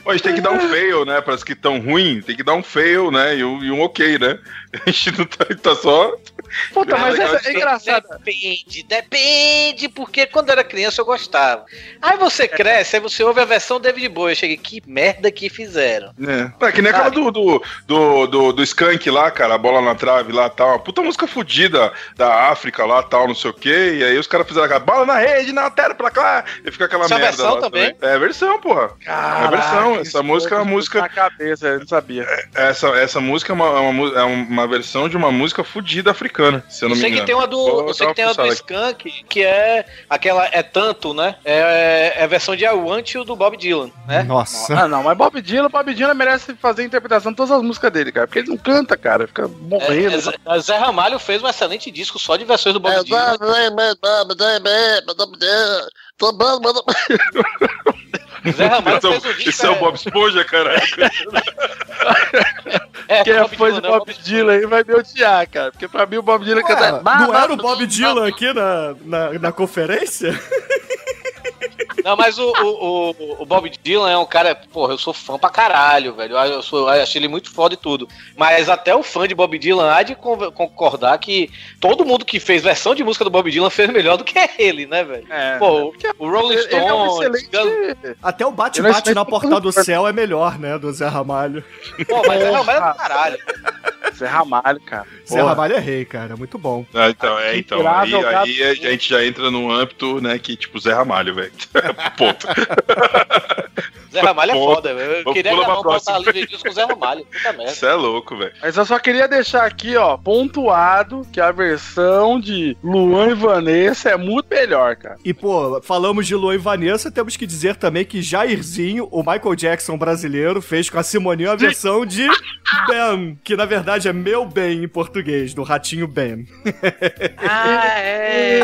Pô, a gente tem que dar um fail, né? Para as que estão ruins, tem que dar um fail, né? E um, e um ok, né? A gente não tá, tá só. Puta, mas Legal, essa é engraçado. Depende, depende, porque quando eu era criança eu gostava. Aí você cresce, aí você ouve a versão David Bowie. Eu cheguei, que merda que fizeram. É. É que nem aquela do, do, do, do, do Skank lá, cara, a bola na trave lá tal. Uma puta música fodida da África lá tal, não sei o quê. E aí os caras fizeram aquela bola na rede, na tela pra cá. E fica aquela Essa é a merda. versão lá também? É a versão, porra. é a versão. Essa música é uma música. Na cabeça, eu não sabia. Essa, essa música é uma, é uma, é uma versão de uma música fodida africana, se eu não Eu me sei engano. que tem uma do, Vou eu sei que tem uma do aqui. Skank, que é aquela é tanto, né? É, é a versão de I Want You do Bob Dylan, né? Nossa. Ah, não, mas Bob Dylan, Bob Dylan merece fazer a interpretação de todas as músicas dele, cara. Porque ele não canta, cara. Fica É, morrendo. é, Zé- é, Zé Ramalho fez um excelente disco só de versões do Bob É, Dylan. Zé Ramalho Então, fez disco. Esse é o Bob Esponja, cara. é, Quem é Bob fã Dylan, de não, Bob Dylan aí vai me odiar, cara. Porque pra mim o Bob Dylan Ué, canta. não era o Bob Dylan aqui na, na, na conferência? Não, mas o, o, o, o Bob Dylan é um cara, porra, eu sou fã pra caralho, velho. Eu, sou, eu achei ele muito foda e tudo. Mas até o fã de Bob Dylan há de con- concordar que todo mundo que fez versão de música do Bob Dylan fez melhor do que ele, né, velho? É. Pô, o Rolling ele é um Stones, excelente. Até o bate-bate na porta do céu é melhor, né? Do Zé Ramalho. Pô, mas é, mas é do caralho. Zé Ramalho, cara. Zé Porra. Ramalho é rei, cara. Muito bom. Ah, então, é, então. Aí, aí a gente já entra num âmbito, né, que tipo Zé Ramalho, velho. Ponto. Zé Ramalho é Pô, foda, velho. Eu vamos queria gravar um pra próxima. Pauta Livre News com o Zé Ramalho. Puta merda. Você é louco, velho. Mas eu só queria deixar aqui, ó, pontuado que a versão de Luan e Vanessa é muito melhor, cara. E, pô, falamos de Luan e Vanessa, temos que dizer também que Jairzinho, o Michael Jackson brasileiro, fez com a Simoninha a versão de Ben, que na verdade é meu bem em português, do Ratinho Ben. Ah, é.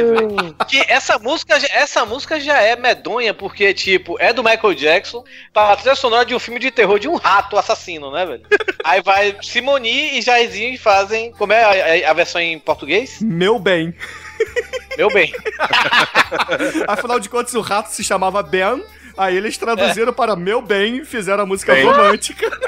que essa música, já- essa música já é medonha, porque, tipo, é do Michael Jackson, pra trilha sonora de um filme de terror de um rato assassino, né, velho? Aí vai Simoni e Jairzinho e fazem. Como é a, a- versão em português? Meu bem. Meu bem. Afinal de contas, o rato se chamava Ben, aí eles traduziram para meu bem e fizeram a música Bem. romântica.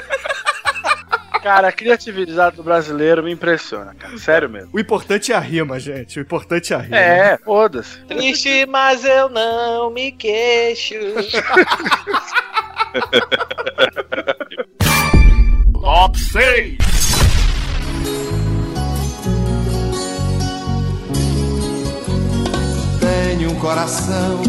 Cara, a criatividade do brasileiro me impressiona, cara. Sério mesmo. O importante é a rima, gente. O importante é a rima. É, foda-se. Triste, mas eu não me queixo. Top 6. Tenho um coração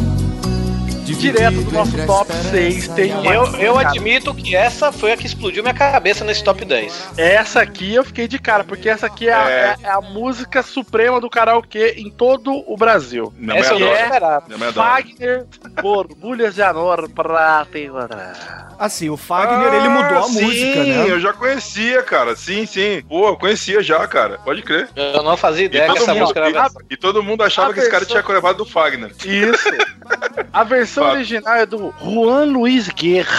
Direto do nosso top 6 tem uma. Eu, eu admito que essa foi a que explodiu minha cabeça nesse top 10. Essa aqui eu fiquei de cara, porque essa aqui é, a, É. é- é a música suprema do karaokê em todo o Brasil. Minha essa eu não adora. esperava. Fagner, borbulhas de amor pra te encontrar. Assim, o Fagner, ele mudou a Ah, sim, música, né? eu já conhecia, cara. Sim, sim. Pô, eu conhecia já, cara. Pode crer. Eu não fazia E ideia que todo, essa mundo, música era. e, e todo mundo achava A que esse cara versão- tinha coreografado do Fagner. Isso. A versão original é do Juan Luiz Guerra,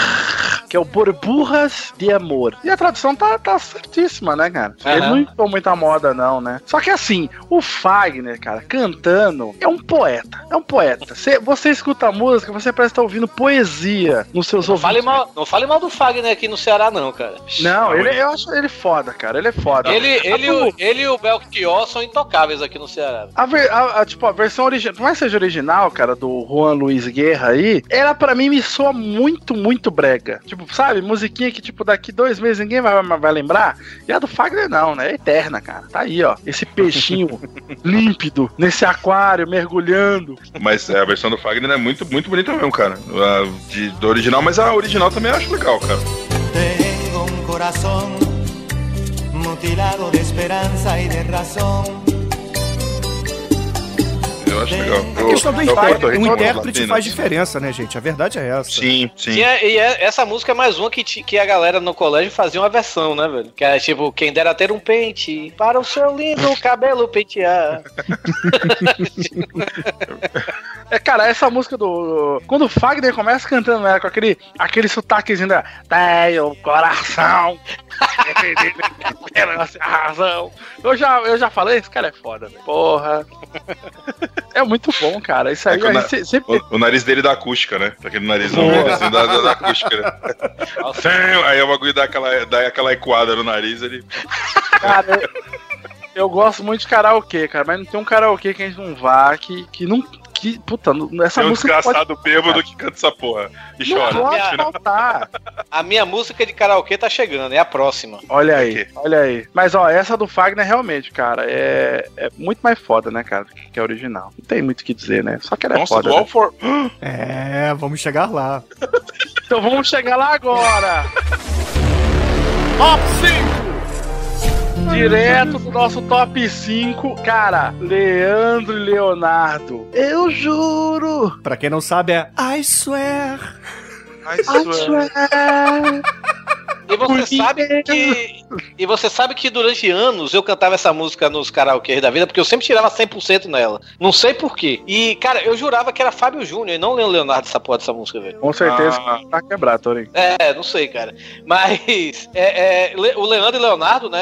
que é o Borburras de Amor. E a tradução tá, tá certíssima, né, cara? Ele Aham. não inventou muita moda, não, né? Só que assim, o Fagner, cara, cantando, é um poeta. É um poeta. Você, você escuta a música, você parece estar ouvindo poesia nos seus Não ouvidos. fale, mal, não fale mal do Fagner aqui no Ceará, não, cara. Não, ele, eu acho ele foda, cara. Ele é foda. Ele, ele, A- o- ele e o Belchior são intocáveis aqui no Ceará. A, a- tipo, a versão original, por mais que seja original, cara, do Juan Luiz Guerra aí, ela pra mim me soa muito, muito brega. Tipo, sabe, musiquinha que, tipo, daqui dois meses ninguém vai, vai lembrar. E a do Fagner não, né? É eterna, cara. Tá aí, ó. Esse peixinho límpido, nesse aquário, mergulhando. Mas é, a versão do Fagner é muito, muito bonita mesmo, cara. A de, do original, mas a original também eu acho legal, cara. Tengo un corazón mutilado de esperanza y de razón. Eu acho legal. A questão do intérprete, o ritmo intérprete faz diferença, né, gente? A verdade é essa. Sim, sim. E, é- e é- essa música é mais uma que, ti- que a galera no colégio fazia uma versão, né, velho? Que é tipo, quem dera ter um pente para o seu lindo cabelo pentear. É, cara, essa música do. Quando o Fagner começa cantando ela com aquele, aquele sotaquezinho da. Tenho coração. Pela a razão. Eu já, eu já falei, esse cara é foda, velho. Porra. É muito bom, cara. Isso aí, É o aí na- cê- sempre. O, o nariz dele da acústica, né? Aquele narizão Boa. assim, da, da, da acústica, né? Sim, Aí o bagulho dá aquela, dá aquela equada no nariz, ele. Cara, eu, eu gosto muito de karaokê, cara, mas não tem um karaokê que a gente não vá que, que não. Que, puta, não- essa Tem um música não desgraçado bêbado que canta essa porra. E Não chora. pode final. faltar. A minha música de karaokê tá chegando, é a próxima. Olha aí, olha aí. Mas ó, essa do Fagner realmente, cara, é, é muito mais foda, né, cara, que a original. Não tem muito o que dizer, né? Só que ela é Nossa, foda. do né? All for. É, vamos chegar lá. Então vamos chegar lá agora. Top 5. Direto do nosso top 5, cara, Leandro e Leonardo. Eu juro. Pra quem não sabe, é I swear. Ai, E você sabe que. E você sabe que durante anos eu cantava essa música nos karaokês da vida, porque eu sempre tirava 100% nela. Não sei porquê. E, cara, eu jurava que era Fábio Júnior e não o Leonardo essa porra dessa música, velho. Com certeza Ah. tá quebrado, Torinho. É, não sei, cara. Mas é, é, o Leandro e Leonardo, né?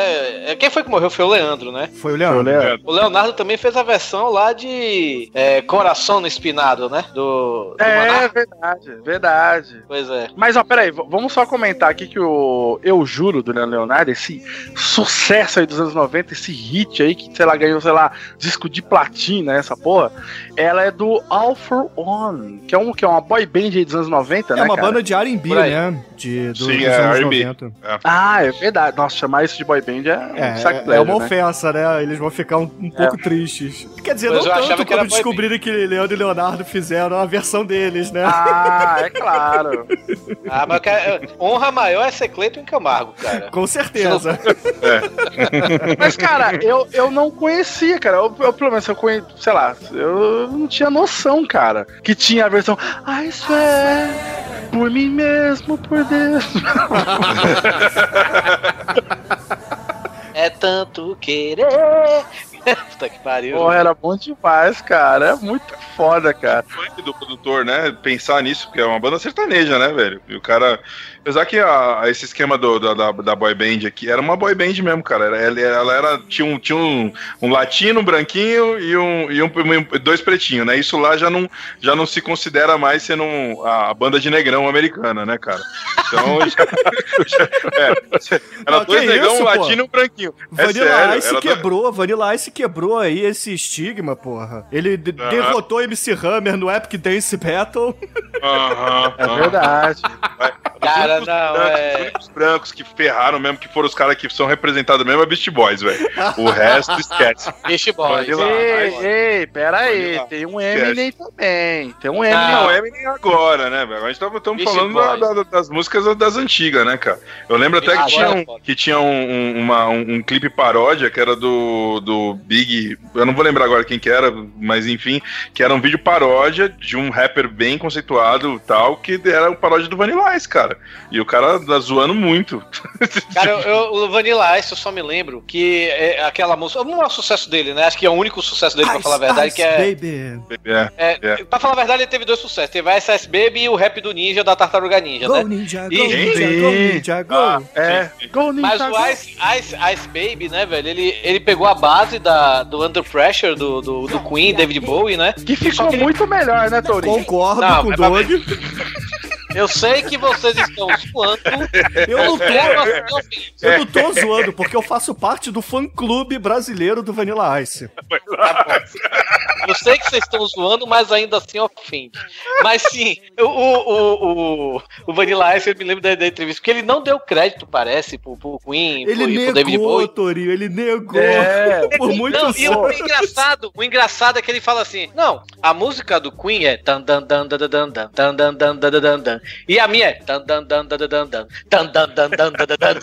é, Quem foi que morreu? Foi o Leandro, né? Foi o Leandro. Leandro. O Leonardo também fez a versão lá de é, Coração no Espinado, né? Do. do É, Monarca. verdade, verdade. Pois é. Mas ó, peraí, vamos só comentar aqui que o Eu Juro do Leandro Leonardo, esse sucesso aí dos anos 90, esse hit aí, que, sei lá, ganhou, sei lá, disco de platina, essa porra, ela é do All For One, que é, um, que é uma boy band aí dos anos 90, É né, uma cara? banda de R&B, né? De, do, Sim, dos é anos R&B. 90. Ah, é verdade. Nossa, chamar isso de boy band é, um É, sacrilégio, é uma né? ofensa, né? Eles vão ficar um, um pouco tristes. Quer dizer, Mas não tanto que era quando boy descobrirem que Leandro e Leonardo fizeram a versão deles, né? Ah, é claro. Ah, mas cara, honra maior é ser Cleiton em Camargo, cara. Com certeza. Mas, cara, eu, eu não conhecia, cara. Eu, eu, pelo menos, eu conheço, sei lá, eu não tinha noção, cara, que tinha a versão I swear, por mim mesmo, por Deus. É tanto querer. Puta que pariu. Porra, era bom demais, cara. É muito foda, cara. funk do produtor, né? Pensar nisso, porque é uma banda sertaneja, né, velho? E o cara. Apesar que a- esse esquema do- da, da, da boy band aqui era uma boy band mesmo, cara. Ela, ela- ela era, tinha, um, tinha um, um latino, um branquinho e, um, e um, dois pretinhos, né? Isso lá já não, já não se considera mais sendo um- a, banda de negrão americana, né, cara? Então. já- já- é, era Não, dois negrão, isso, um pô? latino e um branquinho. É Vanilla sério, Ice quebrou, Vanilla Ice quebrou aí esse estigma, porra. Ele de- Aham. derrotou MC Hammer no Epic Dance Battle. Aham, É aham. verdade. Cara, Os únicos não, brancos, é- Os únicos brancos que ferraram mesmo, que foram os caras que são representados mesmo, é Beast Boys, velho. O resto esquece. Beast Boys. Ei, ei, pera aí. Tem um Eminem também. Tem um Eminem. Não, é Eminem agora, né, velho? A gente tava tamo Beast falando da- da- das músicas das antigas, né, cara? Eu lembro até que tinha, um, pode. que tinha um, um- uma- um- um clipe paródia que era do, do Big. Eu não vou lembrar agora quem que era, mas enfim, que era um vídeo paródia de um rapper bem conceituado tal, que era o paródia do Vanilla Ice, cara. E o cara tá zoando muito. Cara, eu, eu- o Vanilla Ice, eu só me lembro que é aquela música. Não é o sucesso dele, né? Acho que é o único sucesso dele, pra falar a verdade, Ice que é. Baby. É, É, é. Pra falar a verdade, ele teve dois sucessos. Teve a SS Baby e o rap do Ninja da Tartaruga Ninja, Go né? Ninja, go E- Ninja, go Ninja, go. Ah, É. Go Ninja, Mas go. o Ice, Ice, Ice Baby, né, velho? Ele, ele pegou a base da, do Under Pressure do, do, do Queen, David Bowie, né? Que ficou muito melhor, né, Torinho? Concordo Não, com o pra Doug. Eu sei que vocês estão zoando. Eu não tô, assim, eu não tô zoando, porque eu faço parte do fã-clube brasileiro do Vanilla Ice. Tá. Eu sei que vocês estão zoando, mas ainda assim ofende. Mas sim, o, o, o, o, o Vanilla Ice, eu me lembro da, da entrevista, porque ele não deu crédito, parece, pro, pro Queen Ele pro, e pro David negou, Bowie. Torinho, ele negou. É. Por muito não, e o, engraçado, o engraçado é que ele fala assim: não, a música do Queen é tan dan dan dan dan dan dan dan dan dan dan e a minha é dan dan dan dan dan dan dan dan dan dan dan dan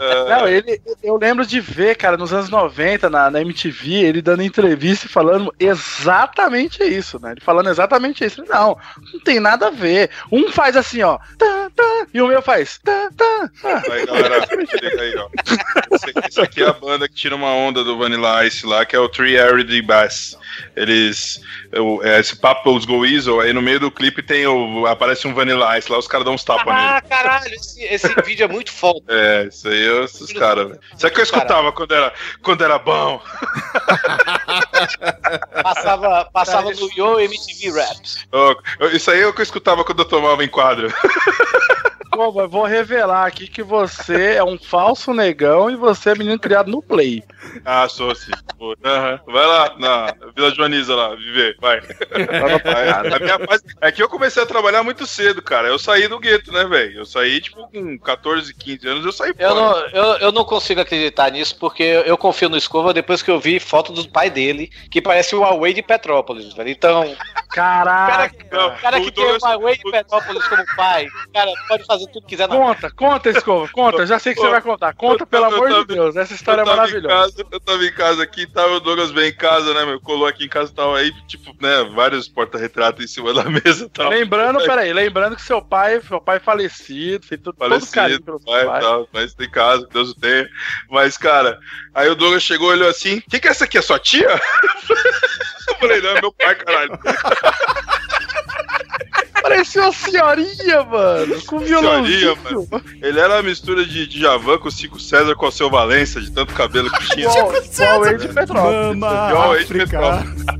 Não, ele, eu lembro de ver, cara, nos anos 90, na, na MTV, ele dando entrevista e falando exatamente isso, né? Ele falando exatamente isso. Não, não tem nada a ver. Um faz assim, ó, tá, tá, e o meu faz, tá, tá. Ah, Aí, galera, chega aí, ó. Esse, esse aqui é a banda que tira uma onda do Vanilla Ice lá, que é o Three Arid Bass. Eles. o- é, esse Papples Go Weasel, aí no meio do clipe tem o. Aparece um Vanilla Ice lá, os caras dão uns tapas nele. Ah, caralho, esse, esse vídeo é muito foda. É, isso aí é esses caras, velho. Isso é que eu escutava quando era, quando era bom. Passava, passava no Yo MTV Raps. Eu- Isso aí é o que eu escutava quando eu tomava em quadro. Pô, mas vou revelar aqui que você é um falso negão e você é menino criado no Play. Ah, sou sim. Aham. Vai lá na Vila Joaniza lá, viver, vai. Vai, a minha fase- É que eu comecei a trabalhar muito cedo, cara. Eu saí do gueto, né, velho? Eu saí, tipo, com 14, 15 anos, eu saí Eu não, eu, eu não consigo acreditar nisso, porque eu, eu confio no Escova depois que eu vi foto do pai dele, que parece o Huawei de Petrópolis, velho. Então, Caraca. O cara o que tem o Huawei de Petrópolis como pai, cara, pode fazer tudo que quiser na Conta, conta, Escova, conta. Já sei que você vai contar. Conta, pelo amor de Deus. Essa história é maravilhosa. casa, eu tava em casa aqui, tava o Douglas bem em casa, né, meu? Colou aqui em casa e tal, aí, tipo, né, vários porta-retratos em cima da mesa e tal. Lembrando, peraí, lembrando que seu pai, seu pai falecido, tem todo, todo carinho falecido, pelo seu pai, pai. tal, mas tem casa, que Deus o tenha. Mas, cara, aí o Douglas chegou e olhou assim: quem que é essa aqui? É sua tia? Eu falei, não, é meu pai, caralho. Parecia uma senhorinha, mano. Com violãozinho. Senhorinha, mano. Ele era uma mistura de Djavan com o Cico César com o seu Valença, de tanto cabelo que tinha. Né? Igual o Ed Petrópolis. Igual o Petrópolis.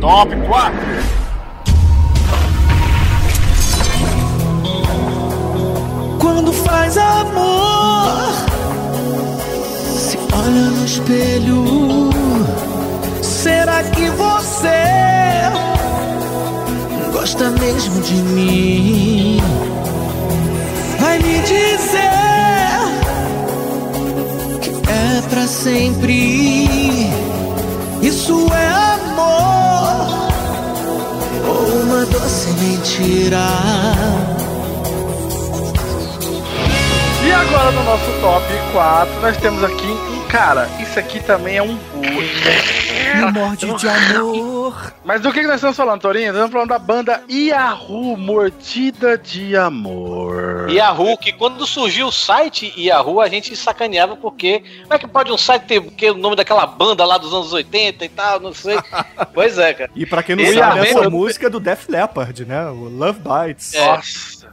Top 4 quando faz amor, se olha no espelho. Será que você gosta mesmo de mim? Vai me dizer que é pra sempre. Isso é amor ou uma doce mentira? Agora no nosso top 4, nós temos aqui um cara. Isso aqui também é um Me morde de amor. Mas do que que nós estamos falando, Torinho? Nós estamos falando da banda Yahoo Mordida de Amor. Yahoo, que quando surgiu o site Yahoo, a gente sacaneava porque como é que pode um site ter porque, o nome daquela banda lá dos anos 80 e tal, não sei. pois é, cara. E pra quem não Esse sabe, Yahoo, essa música é do Def Leppard, né? O Love Bites. É.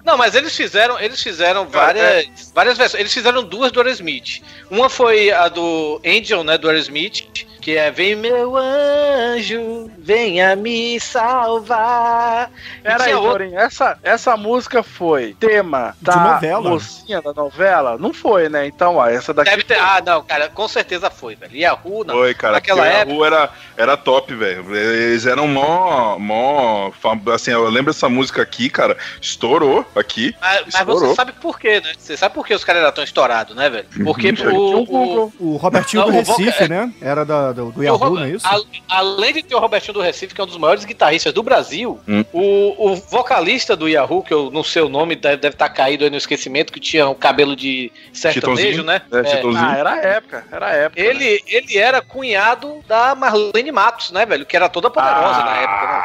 Não, mas eles fizeram, eles fizeram várias, várias versões. Eles fizeram duas do Aerosmith. Uma foi a do Angel, né, do Aerosmith, que é Vem meu anjo, venha me salvar. E Pera aí, Torinho, essa, essa música foi tema da novela. mocinha da novela? Não foi, né? Então, ó, essa daqui Deve ter, ah, não, cara, com certeza foi, velho. Yahoo, não. Foi, cara. Naquela época. A rua era, era top, velho. Eles eram mó. mó. Assim, eu lembro dessa música aqui, cara. Estourou aqui. Mas, mas estourou. você sabe por quê, né? Você sabe por que os caras eram tão estourados, né, velho? Porque Uhum. o, o, O Robertinho Não, do o Recife, né? Era da, do, do Yahoo, Ro- não é isso? a- além de ter o Robertinho do Recife, que é um dos maiores guitarristas do Brasil, Hum. o, o vocalista do Yahoo, que eu não sei o nome, deve, estar caído aí no esquecimento, que tinha o cabelo de sertanejo, né? É, Chitãozinho. Ah, era a época, era a época. né? Ele, ele era cunhado da Marlene Matos, né, velho? Que era toda poderosa na época, né?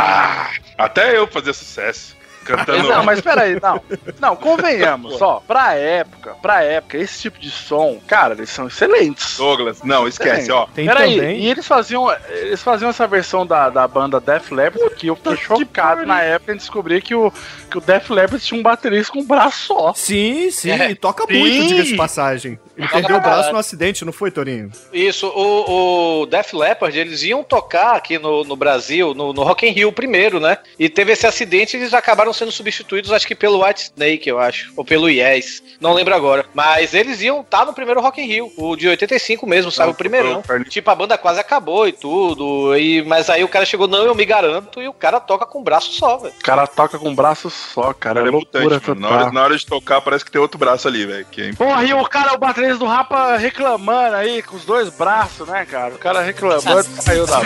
Ah, Até eu fazia sucesso. Cantando. Não, mas peraí, não. Não, convenhamos, ó, pra época, pra época, esse tipo de som, cara, eles são excelentes. Douglas, não, esquece, ó. Tem Peraí, também. e eles faziam, eles faziam essa versão da, da banda Def Leppard que eu fiquei chocado na época em descobrir que o, que o Def Leppard tinha um baterista com um braço só. Sim, sim, É. e toca Sim. muito, diga-se de passagem. Ele perdeu o braço no acidente, não foi, Torinho? Isso, o, o Def Leppard, eles iam tocar aqui no, no Brasil, no, no Rock in Rio primeiro, né? E teve esse acidente e eles acabaram sendo substituídos, acho que pelo White Snake, eu acho. Ou pelo Yes. Não lembro agora. Mas eles iam estar no primeiro Rock in Rio, o de 85 mesmo, sabe? Não, o primeirão. foi o- Tipo, a banda quase acabou e tudo. E, mas aí o cara chegou, não, eu me garanto, e o cara toca com o braço só, velho. O cara toca com um braço só, cara. É é loucura na, hora, na hora de tocar, parece que tem outro braço ali, velho. É Porra, e o cara, o baterista do Rapa reclamando aí, com os dois braços, né, cara? O cara reclamando, saiu da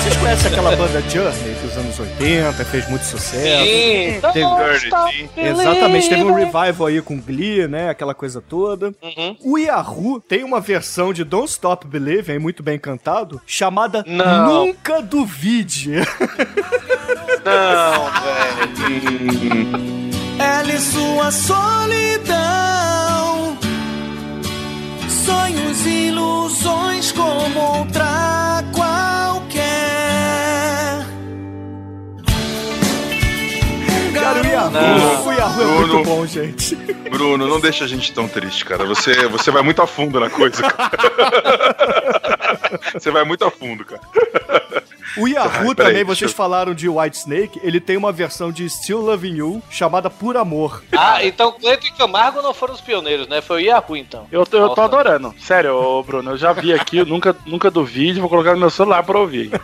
Vocês conhecem aquela banda Journey dos anos 80, fez muito sucesso? Sim, Teve- Journey. Exatamente, teve um revival aí com Glee, né? Aquela coisa toda. Uhum. O Yahoo tem uma versão de Don't Stop Believing, muito bem cantado, chamada Não. Nunca Duvide. Não, velho. Ela e sua solidão, sonhos e ilusões como outra O Yahoo, Não. o Yahoo é Bruno. muito bom, gente. Bruno, não deixa a gente tão triste, cara. Você, você vai muito a fundo na coisa, cara. Você vai muito a fundo, cara. O Yahoo também, deixa vocês eu- falaram de White Snake, ele tem uma versão de Still Loving You chamada Por Amor. Ah, então Cleiton e Camargo não foram os pioneiros, né? Foi o Yahoo, então. Eu tô, eu tô adorando. Sério, ô, Bruno, eu já vi aqui, eu nunca, nunca duvide, vou colocar no meu celular pra ouvir.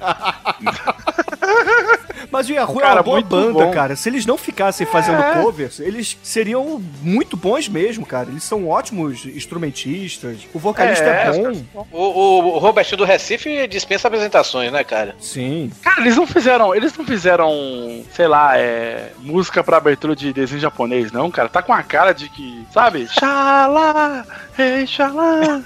Mas o Yahoo é Cara, uma boa banda, bom. cara. Se eles não ficassem fazendo É. covers, eles seriam muito bons mesmo, cara. Eles são ótimos instrumentistas. O vocalista é, É, bom. O, o, o Robertinho do Recife dispensa apresentações, né, cara? Sim. Cara, eles não fizeram, eles não fizeram, sei lá, é, música pra abertura de desenho japonês, não, cara. Tá com a cara de que, sabe? Xalá, ei, xalá.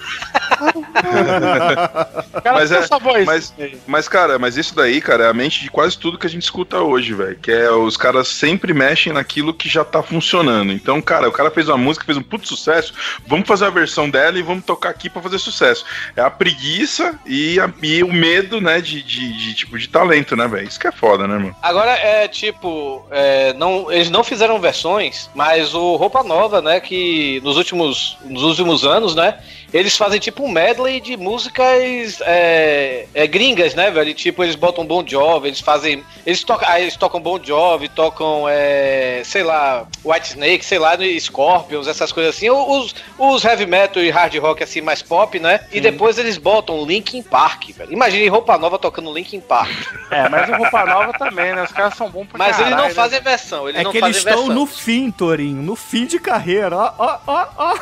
Cara Mas é- essa voz. mas- Mas, cara, mas isso daí, cara, é a mente de quase tudo que a gente escuta hoje, velho. Que é os caras sempre mexem naquilo que já tá funcionando. Então, cara, o cara fez uma música, fez um puto sucesso, vamos fazer a versão dela e vamos tocar aqui pra fazer sucesso. É a preguiça e, a- e o medo, né, de, de, de, tipo, de talento, né, velho? Isso que é foda, né, mano? Agora é tipo, é, não, eles não fizeram versões, mas o Roupa Nova, né, que nos últimos, nos últimos anos, né, eles fazem tipo um medley de músicas é, é, gringas, né, velho? Tipo, eles botam Bon Jovi, eles fazem, eles tocam, eles tocam Bon Jovi, tocam, é, sei lá, White Snake, sei lá, Scorpions, essas coisas assim, os, os heavy metal e hard rock assim mais pop, né? E depois eles botam Linkin Park, velho. Imagine Roupa Nova tocando Linkin Park. É, mas o Roupa Nova também, né? Os caras são bons pra Mas eles caralho, não né? fazem versão, eles É não que eles fazem estão versão. no fim, Torinho, no fim de carreira. Ó, ó, ó, ó.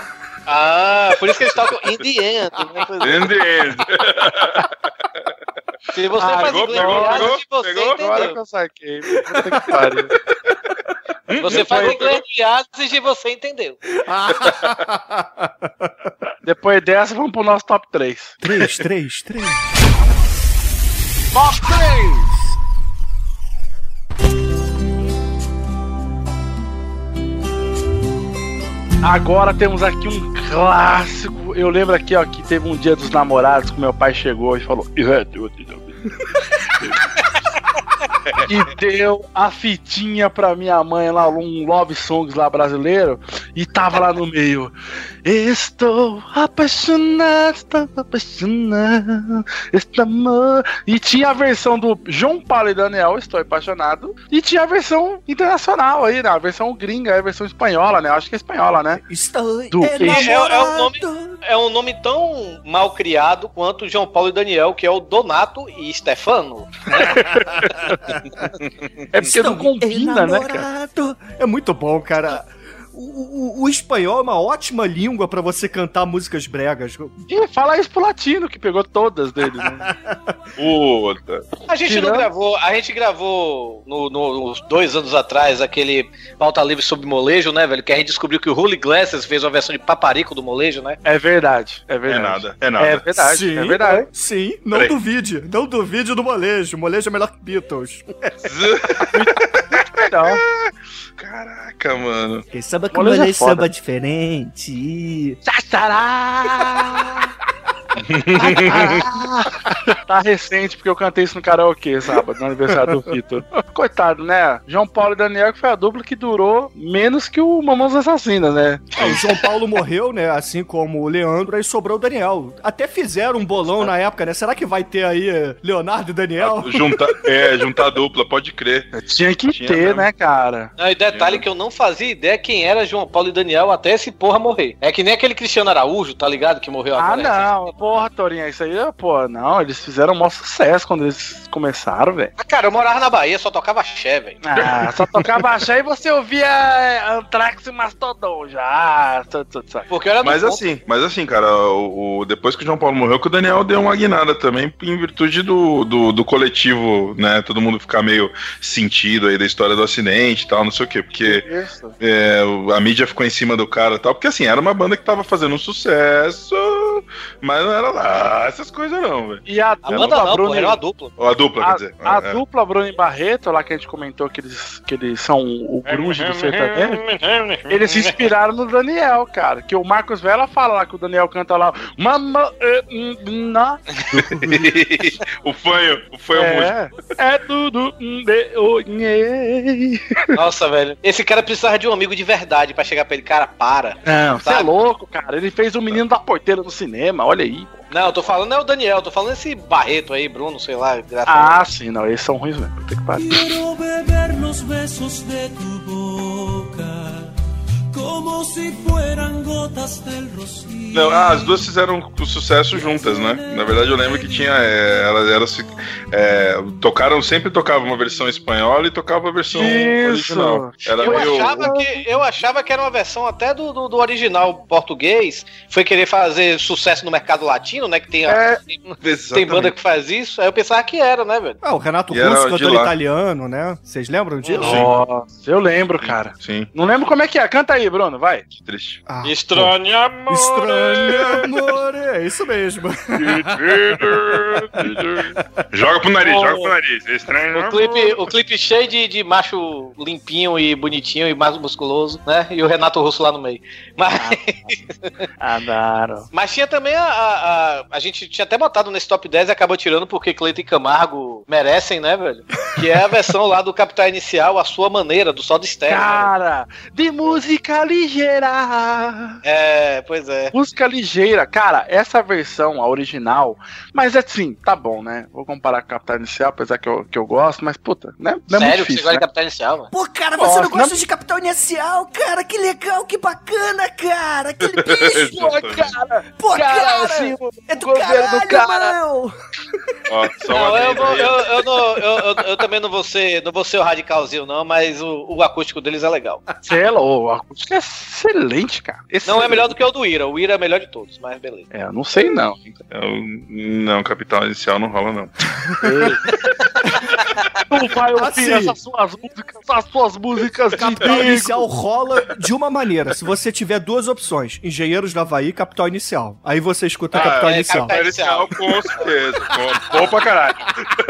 Ah, por isso que eles tocam in the end. né? In the end. Se você Ah, faz pegou, inglês pegou, de pegou, jazz, você pegou? Agora que entendeu. eu saquei. Puta que pariu. Você faz inglês de jazz e você entendeu. Depois dessa, vamos pro nosso top 3. Três, três, três. Top 3. Agora temos aqui um clássico. Eu lembro aqui, ó, que teve um dia dos namorados que meu pai chegou e falou. E deu a fitinha pra minha mãe lá, um Love Songs lá brasileiro, e tava lá no meio. Estou apaixonado, estou apaixonado, este amor. E tinha a versão do João Paulo e Daniel, Estou apaixonado, e tinha a versão internacional aí, né? A versão gringa, a versão espanhola, né? Acho que é espanhola, né? Estou Do É, é um nome, é um nome tão mal criado quanto João Paulo e Daniel, que é o Donato e Stefano. É porque não combina, né, cara? É muito bom, cara. O, o- o espanhol é uma ótima língua pra você cantar músicas bregas. E fala isso pro latino, que pegou todas deles, né? Puta. A gente não Tirando- gravou, a gente gravou no, no- uns dois anos atrás aquele pauta livre sobre molejo, né, velho? Que a gente descobriu que o Holy Glasses fez uma versão de paparico do molejo, né? É verdade, é É verdade. nada, é nada. É verdade, sim, é verdade. Sim, não Peraí. duvide. Não duvide do molejo. Molejo é melhor que Beatles. Então, Caraca, mano. Quem samba com Molejo é samba diferente. Tchará! tá recente, porque eu cantei isso no karaokê sábado, no aniversário do Vitor. Coitado, né? João Paulo e Daniel, que foi a dupla que durou menos que o Mamãos Assassinas, né? Ah, o João Paulo morreu, né? Assim como o Leandro, aí sobrou o Daniel. Até fizeram um bolão na época, né? Será que vai ter aí eh, Leonardo e Daniel? Juntar, é, juntar dupla, pode crer. Tinha que Tinha ter, mesmo. né, cara? Não, e detalhe que eu não fazia ideia quem era João Paulo e Daniel até esse porra morrer. É que nem aquele Cristiano Araújo, tá ligado? Que morreu Ah, agora. não, porra, Torinha, isso aí, pô, não, eles fizeram um maior sucesso quando eles começaram, velho. Ah, cara, eu morava na Bahia, só tocava axé, velho. Ah, só tocava axé e você ouvia é, Anthrax e Mastodon já. Porque eu era Mas ponto. assim, mas assim, cara, o, o- depois que o João Paulo morreu, que o Daniel deu uma guinada também, em virtude do, do, do coletivo, né? Todo mundo ficar meio sentido aí da história do acidente e tal, não sei o quê. Porque Isso. é, o- a mídia ficou em cima do cara e tal. Porque assim, era uma banda que tava fazendo um sucesso, mas não era lá essas coisas não, velho. E a, A banda não, Bruno era uma dupla. Ou A dupla, A, quer dizer. a é. dupla Bruno e Barreto, lá que a gente comentou que eles, que eles são o grunge do sertanejo, eles se inspiraram no Daniel, cara. Que o Marcos Vela fala lá que o Daniel canta lá Mama eh, na o fanho, o fanho músico. é, é tudo. Nossa, velho. Esse cara precisava de um amigo de verdade pra chegar pra ele. Cara, para. Não, você é louco, cara. Ele fez o menino da porteira no cinema, olha aí. Não, eu tô falando é o Daniel, tô falando esse Barreto aí, Bruno, sei lá. graças Ah, sim, não, esses são ruins mesmo. Puta que pariu. Não, ah, as duas fizeram o sucesso juntas, né? Na verdade, eu lembro que tinha. é, elas elas é, tocaram, sempre tocava uma versão espanhola e tocava a versão Isso. original. Era Eu meio. achava, que, eu achava que era uma versão até do, do, do original português. Foi querer fazer sucesso no mercado latino, né? Que tem, a- É, tem, banda que faz isso. Aí eu pensava que era, né, velho? Ah, o Renato E Russo lá. italiano, né? Vocês lembram disso? Nossa, eu lembro, cara. Sim. Não lembro como é que é. Canta aí, Bruno. Vai. Que triste. Ah, Estranho amor. Estranho amor, é isso mesmo. joga pro nariz, Oh. joga pro nariz. Estranho. O clipe, o clipe cheio de, de macho limpinho e bonitinho e mais musculoso, né? E o Renato Russo lá no meio. Mas, Adoro. mas tinha também a, a, a. a gente tinha até botado nesse top 10 e acabou tirando porque Cleiton e Camargo merecem, né, velho? Que é a versão lá do Capital Inicial, a sua maneira, do Sol de Estéreo. né, Cara, de música ligeira. É, pois é. Música ligeira, cara, essa versão, a original, mas assim, tá bom, né? Vou comparar com a Capital Inicial, apesar que eu, que eu gosto, mas puta, né? Não é muito Sério, que você difícil, gosta né? de Capital Inicial, mano? Pô, cara, você não Nossa, gosta não- de Capital Inicial? Cara, que legal, que bacana, cara. Aquele bicho. Pô, cara, Pô, cara, cara. assim, o é do governo caralho, do cara. mano. Ó, Não, eu, vou- eu, eu, não- eu- eu- eu também não vou ser, não vou ser o radicalzinho, não, mas o, o acústico deles é legal. Sei lá, o acústico é excelente, cara. Não é Excelente. melhor do que o do Ira. O Ira é melhor de todos, mas beleza. É, eu não sei não. Eu- não, capital inicial não rola, não. Não vai ouvir Assim. essas suas músicas, as suas músicas de Capital. Inicial rola de uma maneira. Se você tiver duas opções, Engenheiros do Havaí e Capital Inicial. Aí você escuta Capital é, Inicial. Capital Inicial, com certeza. Bom pra caralho.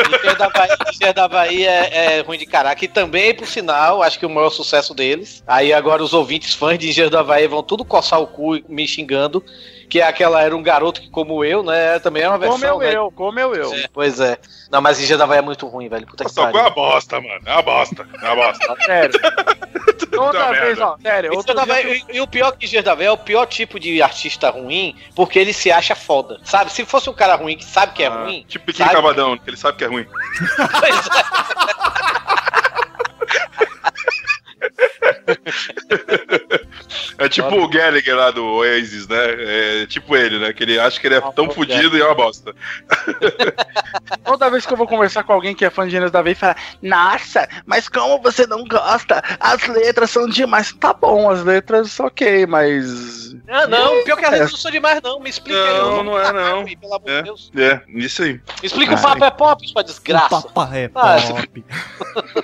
Engenheiro da Bahia, Engenheiro da Bahia é, é ruim de caraca. E também, por sinal, acho que o maior sucesso deles. Aí agora os ouvintes fãs de Engenheiro da Bahia vão tudo coçar o cu me xingando. Que é aquela era um garoto que, como eu, né? Também é uma versão. Comeu né? eu, comeu eu. É, pois é. Não, mas Engenheiro da Bahia é muito ruim, velho. Puta que pariu. uma bosta, mano. É uma bosta. É uma bosta. Sério. Toda vez, merda. ó, sério, dia Bahia- e, e o pior que Engenheiro da Bahia é o pior tipo de artista ruim, porque ele se acha foda. Sabe? Se fosse um cara ruim que sabe que é Ah, ruim. Tipo sabe? Cavadão, que ele sabe que é ruim. Pois é. É tipo o Gallagher lá do Oasis, né? É tipo ele, né? Que ele acha que ele é tão o fudido e é uma bosta. Toda vez que eu vou conversar com alguém que é fã de Gênesis da Vez, fala: Nossa, mas como você não gosta? As letras são demais. Tá bom, as letras, ok, mas. Ah, não, pior que as letras não são demais, não. Me explica aí. Não, eu- não é, não. Pelo amor de É, Deus. é, isso aí. Me explica o Papo é Pop, sua desgraça. Papai é Ah, pop.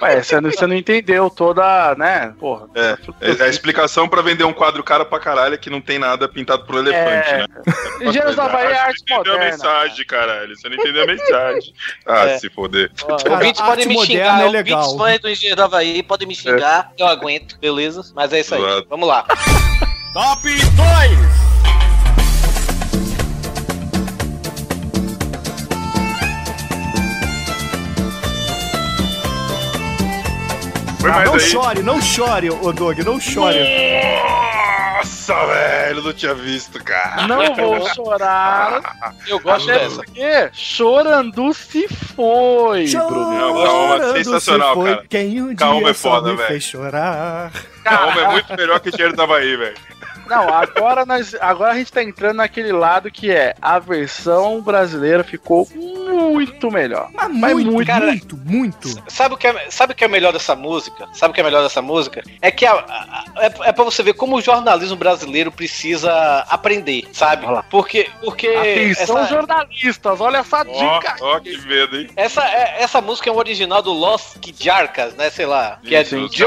Ué, você, não, você não entendeu toda, né? Porra. É, é a explicação pra vender um quadro cara pra caralho é que não tem nada pintado por elefante, É. né? Engenheiros da Bahia é Você arte não entendeu a moderna. mensagem, caralho. Você não entendeu a mensagem. Ah, É. se foder. Cara, ouvintes arte podem me moderna xingar, é ouvintes legal. fãs do Engenheiro do Havaí podem me xingar, eu aguento, beleza? Mas é isso aí. Vamos lá. Top 2! Ah, mais não aí. chore, não chore, ô Doug, não chore. Nossa, velho, não tinha visto, cara. Não vou chorar. Eu gosto dessa. porque chorando se foi, Bruno. Chorando sensacional, se foi cara. Quem um dia é foda, me velho. fez chorar. Kaoma é muito melhor que o dinheiro tava aí, velho. Não, agora, nós, agora a gente tá entrando naquele lado que é a versão brasileira ficou muito melhor. Mas Mas muito, muito, cara. muito, muito. Sabe o, que é, sabe o que é melhor dessa música? Sabe o que é melhor dessa música? É que a- a- é, é pra você ver como o jornalismo brasileiro precisa aprender, sabe? Porque, porque Atenção, essa, jornalistas, olha essa Ó, dica. ó, que medo, hein? essa, é- essa música é um original do Los Kijarkas, né? Sei lá. Que é Isso, de,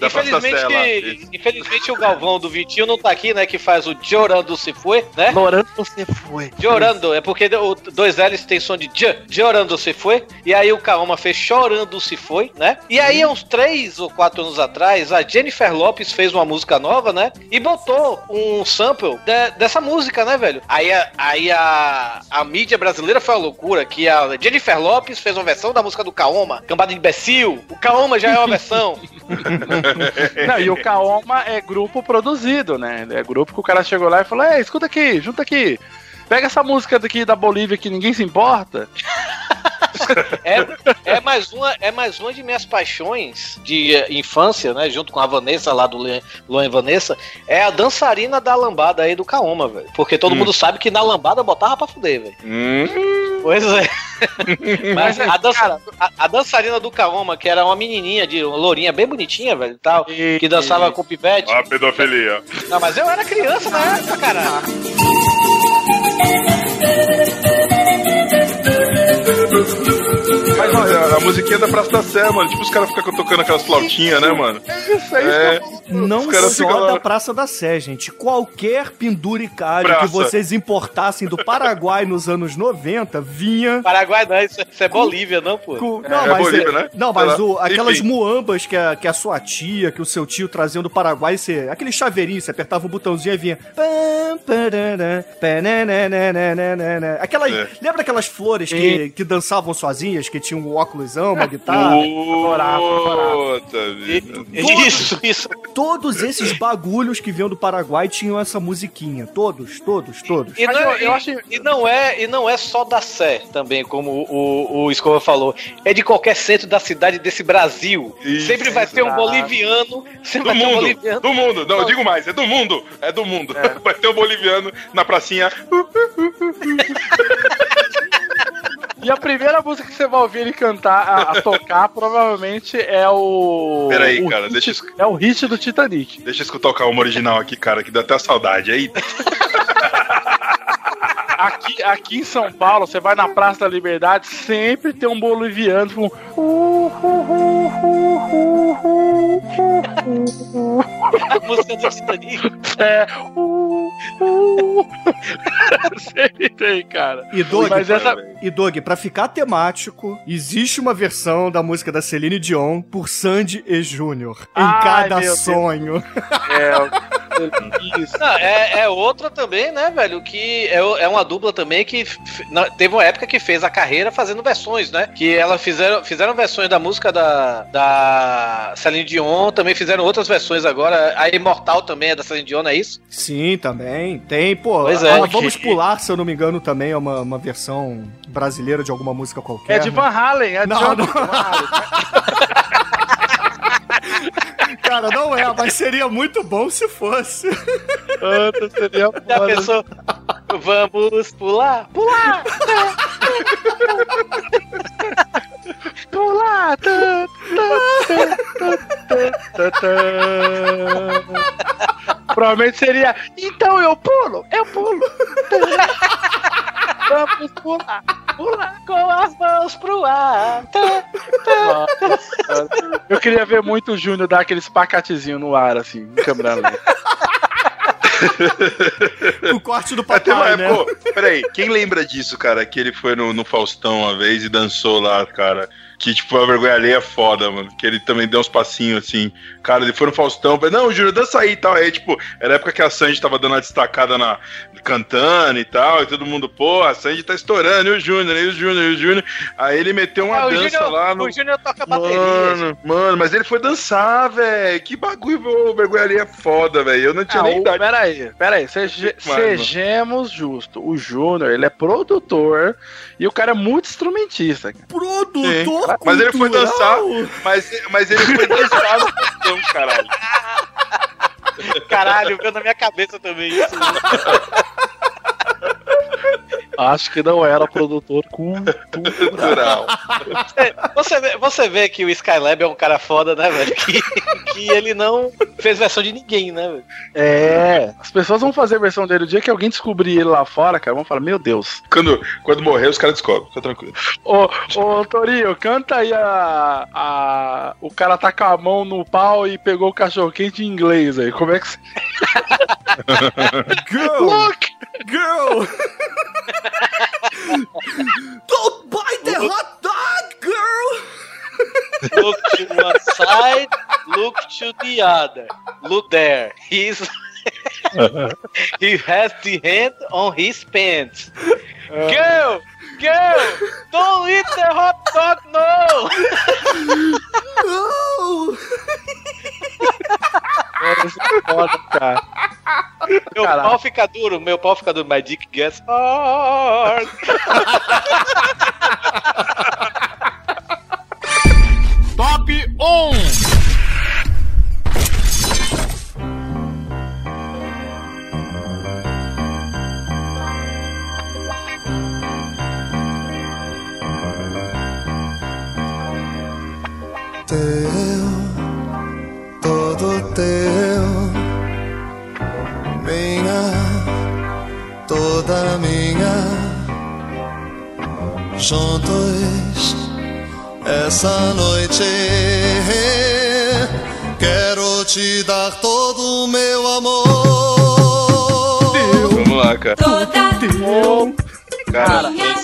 da infelizmente, infelizmente o Galvão do Vitinho não tá aqui, né? Que faz o Jorando se foi, né? Lorando você foi. Jorando, é porque o dois L's tem som de J, Jorando se foi, e aí o Kaoma fez Chorando se foi, né? E aí, uns três ou quatro anos atrás, a Jennifer Lopes fez uma música nova, né? E botou um sample de- dessa música, né, velho? Aí, a, aí a, a mídia brasileira foi uma loucura, que a Jennifer Lopes fez uma versão da música do Kaoma, cambada de imbecil, o Kaoma já é uma versão. Não, e o Kaoma é grupo produzido, né? É grupo que o cara chegou lá e falou: Ei, escuta aqui, junta aqui. Pega essa música daqui da Bolívia que ninguém se importa. É, é, mais uma, é mais uma de minhas paixões de eh, infância, né? Junto com a Vanessa lá do Luan e Vanessa. É a dançarina da lambada aí do Kaoma, velho. Porque todo mundo sabe que na lambada botava pra fuder, velho. Hum, Pois é. Mas Mas, a, dança- a- a dançarina do Kaoma, que era uma menininha, de uma lourinha bem bonitinha, velho, e tal, que dançava com o pivete. a pedofilia. Não, mas eu era criança na época, caralho. Thank you. Mas a, a musiquinha da Praça da Sé, mano. Tipo, os caras ficam tocando aquelas flautinhas, né, mano? Isso aí, É. Não só lá- da Praça da Sé, gente. Qualquer penduricalho Praça. que vocês importassem do Paraguai nos anos 90 vinha. Paraguai não, isso é, isso é Bolívia, não, pô. com- É, Não, é mas, Bolívia, é- né? não, mas o- aquelas Enfim. muambas que a, que a sua tia, que o seu tio traziam do Paraguai, você, aquele chaveirinho, você apertava um botãozinho e vinha. Aquelas, É. Lembra aquelas flores que, que dançavam sozinhas, que tinham um óculosão, uma guitarra? Puta vida. Isso, isso. Todos esses bagulhos que vinham do Paraguai tinham essa musiquinha. Todos, todos, todos. E não, e- e não é, e não é só da Sé também, como o, o, Escova falou. É de qualquer centro da cidade desse Brasil. Isso, sempre vai ter um boliviano. Sempre Do vai ter um mundo, boliviano. do mundo. Não, eu digo mais, é do mundo. É do mundo. Vai ter um boliviano na pracinha. E a primeira música que você vai ouvir ele cantar, a, a tocar, provavelmente é o. Peraí, o cara, hit- deixa eu É o hit do Titanic. Deixa eu escutar o calma original aqui, cara, que dá até saudade. Aí, Aqui, aqui em São Paulo, você vai na Praça da Liberdade, sempre tem um boliviano com. A música do Titanic. É. Sempre tem, cara. E Doug, Mas essa. e Doug, pra ficar temático, existe uma versão da música da Celine Dion por Sandy e Júnior. Em Ai, cada sonho. É, isso. Não, é, é outra também, né, velho? Que é, é uma dupla também que f- na- teve uma época que fez a carreira fazendo versões, né? Que elas fizeram, fizeram versões da música da, da Celine Dion, também fizeram outras versões agora. A Imortal também é da Celine Dion, é isso? Sim, também. Tem, pô. Pois é. a Vamos Pular, se eu não me engano, também é uma, uma versão brasileira de alguma música qualquer. É de né? Van Halen, é de Não, John não. Van Halen. Cara, não é, mas seria muito bom se fosse. Puta, seria Já foda. pensou? Vamos pular? Pular! Pular! Provavelmente seria. Então eu pulo, eu pulo. Vamos pular, pular. Com as mãos pro ar. Eu queria ver muito o Júnior dar aquele espacatezinho no ar, assim, em câmera lenta. O corte do Até papai, uma né? Pô, peraí, quem lembra disso, cara? Que ele foi no, no Faustão uma vez e dançou lá, cara. Que, tipo, a vergonha alheia é foda, mano. Que ele também deu uns passinhos assim. Cara, ele foi no Faustão, falei, não, Júnior, dança aí e tal. Aí, tipo, era a época que a Sandy tava dando uma destacada na, cantando e tal. E todo mundo, pô, a Sandy tá estourando, e o Júnior, e o Júnior, e o Júnior. Aí ele meteu uma o dança Júnior- lá no. O Júnior toca bateria. Mano, mano, mas ele foi dançar, velho. Que bagulho, ô, vergonha alheia é foda, velho. Eu não tinha Ah, nem o, idade. peraí, peraí, seja, Mano. sejamos justos. O Júnior, ele é produtor e o cara é muito instrumentista. Produtor Sim. Mas ele foi dançar, mas, mas ele foi dançar no Faustão, caralho. Caralho, veio na minha cabeça também isso. Acho que não era produtor cultural. Você vê, você vê que o Skylab é um cara foda, né, velho? Que, que ele não fez versão de ninguém, né, velho? É, as pessoas vão fazer a versão dele. O dia que alguém descobrir ele lá fora, cara, vão falar: Meu Deus. Quando, quando morrer, os caras descobrem, fica tranquilo. Ô, ô Torinho, canta aí a, a. O cara tá com a mão no pau e pegou o cachorro quente em inglês aí. Como é que você. Girl! Look! Girl! Don't bite the hot dog, girl! Look to one side, look to the other. Look there. He's he has the hand on his pants. Uh. Girl, girl, don't eat the hot dog, no. No! Isso é foda, cara. Meu Caralho. pau fica duro, meu pau fica duro, my dick gets hard.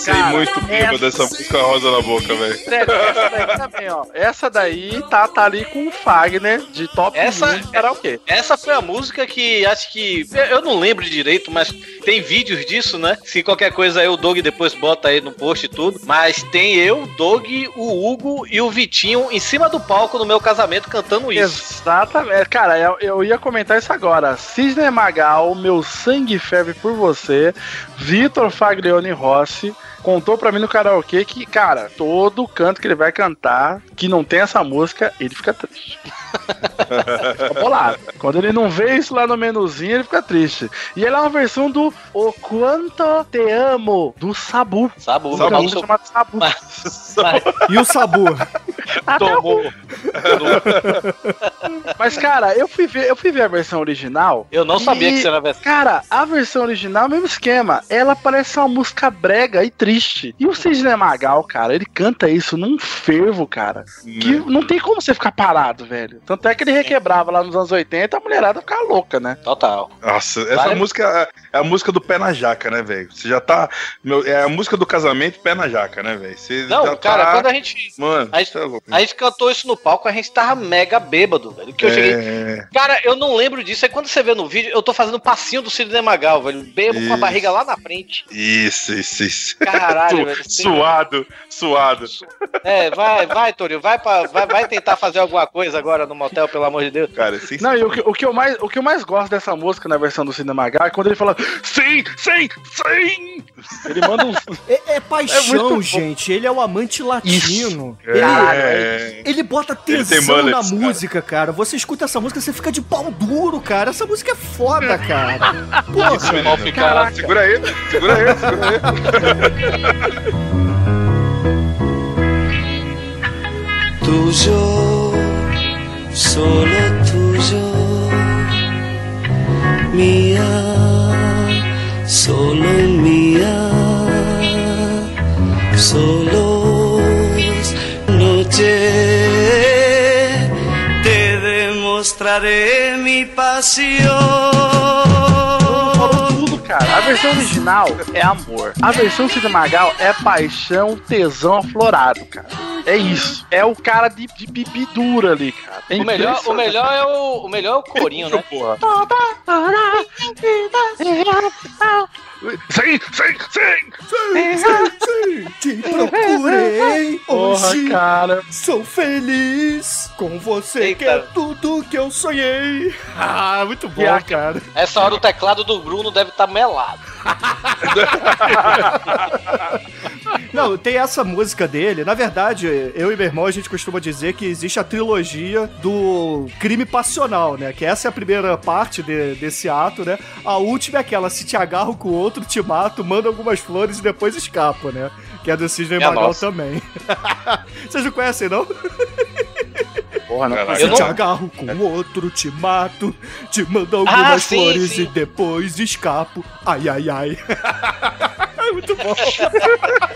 Cara, Cara, eu muito bêbado dessa música rosa na boca, velho. Sério, essa daí também, ó. Essa daí tá, tá ali com o Fagner de top Essa- 1 de karaokê. Essa foi a música que acho que. eu- Eu não lembro direito, mas tem vídeos disso, né? Se qualquer coisa aí o Doug depois bota aí no post e tudo. Mas tem eu, Doug, o Hugo e o Vitinho em cima do palco no meu casamento cantando isso. Exatamente. Cara, eu, eu ia comentar isso agora. Cisne Magal, meu sangue ferve por você. Vitor Faglione Rossi contou pra mim no karaokê que, cara, todo canto que ele vai cantar que não tem essa música, ele fica triste. Fica bolado. Quando ele não vê isso lá no menuzinho, ele fica triste. E ela é uma versão do O Quanto Te Amo, do Sabu. Sabu, Sabu. Sabu. chamado Sabu. E o Sabu? Tomou. Mas, cara, eu fui ver, eu fui ver a versão original. Eu não sabia e, que isso era a versão. Cara, a versão original é o mesmo esquema. Ela parece uma música brega e triste. E o Sidney Magal, cara, ele canta isso num fervo, cara. Que não tem como você ficar parado, velho. Tanto é que ele requebrava lá nos anos 80 a mulherada ficava louca, né? Total. Nossa, essa Vale- música é a música do pé na jaca, né, velho? Você já tá. meu, é a música do casamento pé na jaca, né, velho? Não, já cara, tá- quando a gente. Mano, A gente, é louco. a gente cantou isso no palco, a gente tava mega bêbado, velho. Que eu É. cheguei. Cara, eu não lembro disso. Aí quando você vê no vídeo, eu tô fazendo passinho do Sidney Magal, velho. Bebo com a Isso. barriga lá na frente. Isso, isso, isso. Caralho, velho. Suado, suado. É, vai, vai, Torinho. Vai, pra, vai, vai tentar fazer alguma coisa agora no motel, pelo amor de Deus. Cara, Não, e o que, o, que eu mais, o que eu mais gosto dessa música na versão do Sidney Magal é quando ele fala Sim, sim, sim! Ele manda um. É, é É paixão, bom. gente. Ele é o amante latino. É. Ele, ele bota Ele tem tesão na mullets, cara. música, cara. Você escuta essa música, você fica de pau duro, cara. Essa música é foda, cara. Porra, Isso, menino. Segura aí, segura aí, segura aí. Tuyo, solo tuyo, mía, solo mía, solos noche te demostraré mi pasión. Versão original é amor. A versão Sidney Magal é paixão, tesão aflorado, cara. É isso. É o cara de, de pipi dura ali, cara. É O melhor, o melhor é o, o melhor é o corinho, né? Porra. Sim, sim, sim! Te procurei Porra, hoje. cara. Sou feliz com você, que é Eita. tudo que eu sonhei. Ah, muito bom, a- cara. Essa hora o teclado do Bruno deve estar melado. Não, tem essa música dele. Na verdade, eu e meu irmão, a gente costuma dizer que existe a trilogia do crime passional, né? Que essa é a primeira parte de- desse ato, né? A última é aquela, se te agarro com o outro, te mato, mando algumas flores e depois escapo, né? Que é do Sidney É Magal nossa. também. Vocês não conhecem, não? Porra, não Caraca. Se Eu não- te agarro com o outro, te mato, te mando algumas Ah, sim, flores sim. e depois escapo. Ai, ai, ai. Muito bom.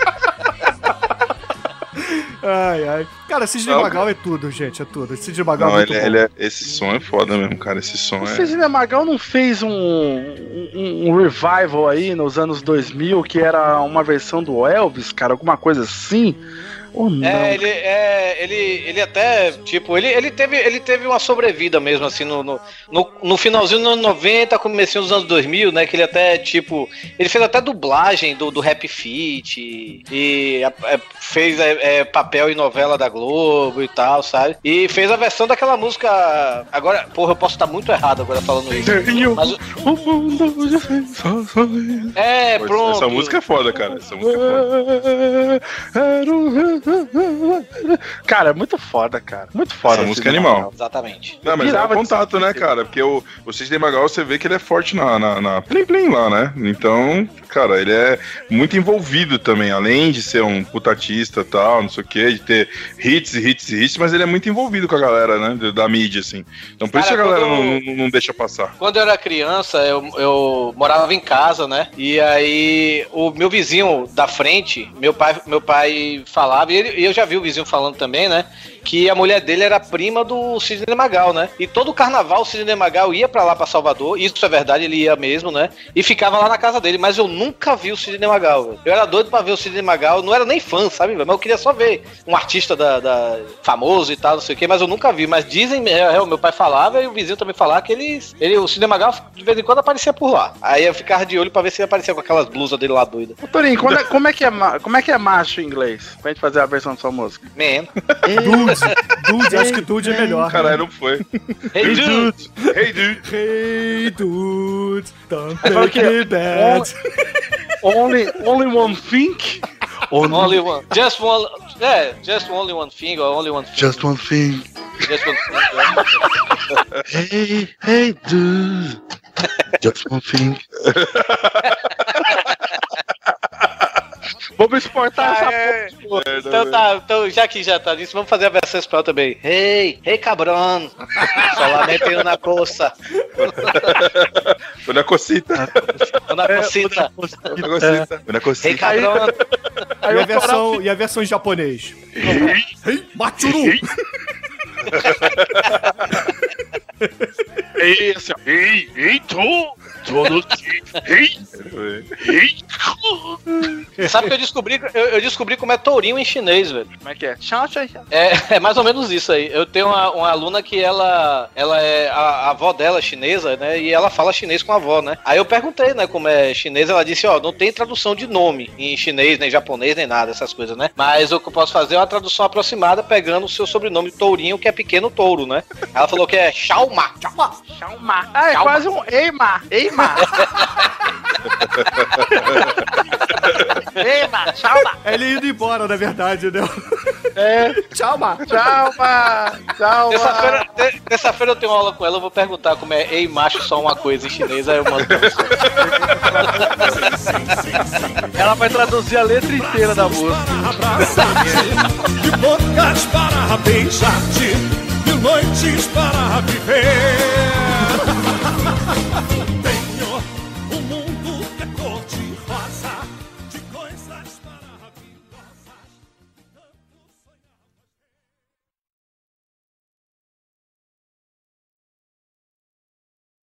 Ai, ai. Cara, Sidney Não, Magal é tudo, gente, é tudo. Sidney Magal Não, é muito ele, bom. ele é, esse som é foda mesmo, cara. Esse som O é. Sidney Magal não fez um, um, um revival aí nos anos 2000 que era uma versão do Elvis, cara? Alguma coisa assim? Ou não? É, ele, é, ele, ele até, tipo, ele, ele, teve, ele teve uma sobrevida mesmo, assim, no, no, no, no finalzinho dos anos 90, comecinho dos anos 2000, né, que ele até, tipo, ele fez até dublagem do, do Rap Fit e, e, é, fez é, é, papel em novela da Globo e tal, sabe? E fez a versão daquela música, agora, porra, eu posso estar muito errado agora falando isso. Mas, O mundo de sensações. é, pronto. Essa música é foda, cara. Essa música é foda. Era um- Cara, é muito foda, cara. Muito foda. Essa música é animal. Magal. Exatamente. Não, mas é o contato, né, cara? Porque o, o Sidney Magal, você vê que ele é forte na, na, na Plim Plim lá, né? Então, cara, ele é muito envolvido também, além de ser um puta artista e tal, não sei o quê, de ter hits e hits e hits, mas ele é muito envolvido com a galera, né? Da, mídia, assim. Então por isso Cara, que a galera não, não, não deixa passar. Quando eu era criança, eu, eu morava em casa, né? E aí o meu vizinho da frente, meu pai, meu pai falava falava, e eu já vi o vizinho falando também, né? Que a mulher dele era prima do Sidney Magal, né? E todo carnaval o Sidney Magal ia pra lá, pra Salvador, isso é verdade, ele ia mesmo, né? E ficava lá na casa dele, mas eu nunca vi o Sidney Magal, velho. Eu era doido pra ver o Sidney Magal, não era nem fã, sabe? Mas eu queria só ver um artista da, da- famoso e tal, não sei o quê, mas eu nunca vi. Mas dizem, é, é, o meu pai falava e o vizinho também falava que eles, ele, o Sidney Magal de vez em quando aparecia por lá. Aí eu ficava de olho pra ver se ele aparecia com aquelas blusas dele lá doida. Ô, Torinho, quando é- como, é que é, como é que é macho em inglês? Pra gente fazer a versão da sua música. Man. Dude, acho que dude é melhor. Caralho, não foi. Hey, dude. Hey, dude. Hey, dude, don't make me bad. Only, only one think? Only one. Just one. É, just only one thing or only one thing. Just one thing. Just one thing. Hey, hey, dude. Just one thing. Vamos exportar essa é. porra. Então tá, então já que já tá nisso, vamos fazer a versão espanhol também. Hey, hey cabrão. Solamente uma coça. Una cosita. Uma cosita. Una cosita. Una Hey cosita. cabrão. E a, versão, e a versão em japonês? Hey, Machuru! Ei, assim, ó. Ei, ei, tô. Tô no Ei, ei. Sabe que eu descobri, eu, eu descobri como é tourinho em chinês, velho. Como é que é? É, é mais ou menos isso aí. Eu tenho uma, uma aluna que ela, ela é a, a avó dela é chinesa, né? E ela fala chinês com a avó, né? Aí eu perguntei, né, como é chinês, ela disse, ó, não tem tradução de nome em chinês, nem japonês, nem nada, essas coisas, né? Mas o que eu posso fazer é uma tradução aproximada pegando o seu sobrenome Tourinho, que é pequeno touro, né? Ela falou que é Xiaoma. Xiaoma. Ah, é quase um Eima. Eima. Eima. Xiaoma. É ele indo embora, na verdade, né? É. Tchau, Ma. Xiaoma. Xiaoma. Terça-feira te- terça-feira eu tenho aula com ela, eu vou perguntar como é ei macho só uma coisa em chinês, aí eu mando pra você. Ela vai traduzir a letra inteira da música. De bocas para beijar-te, noites para viver.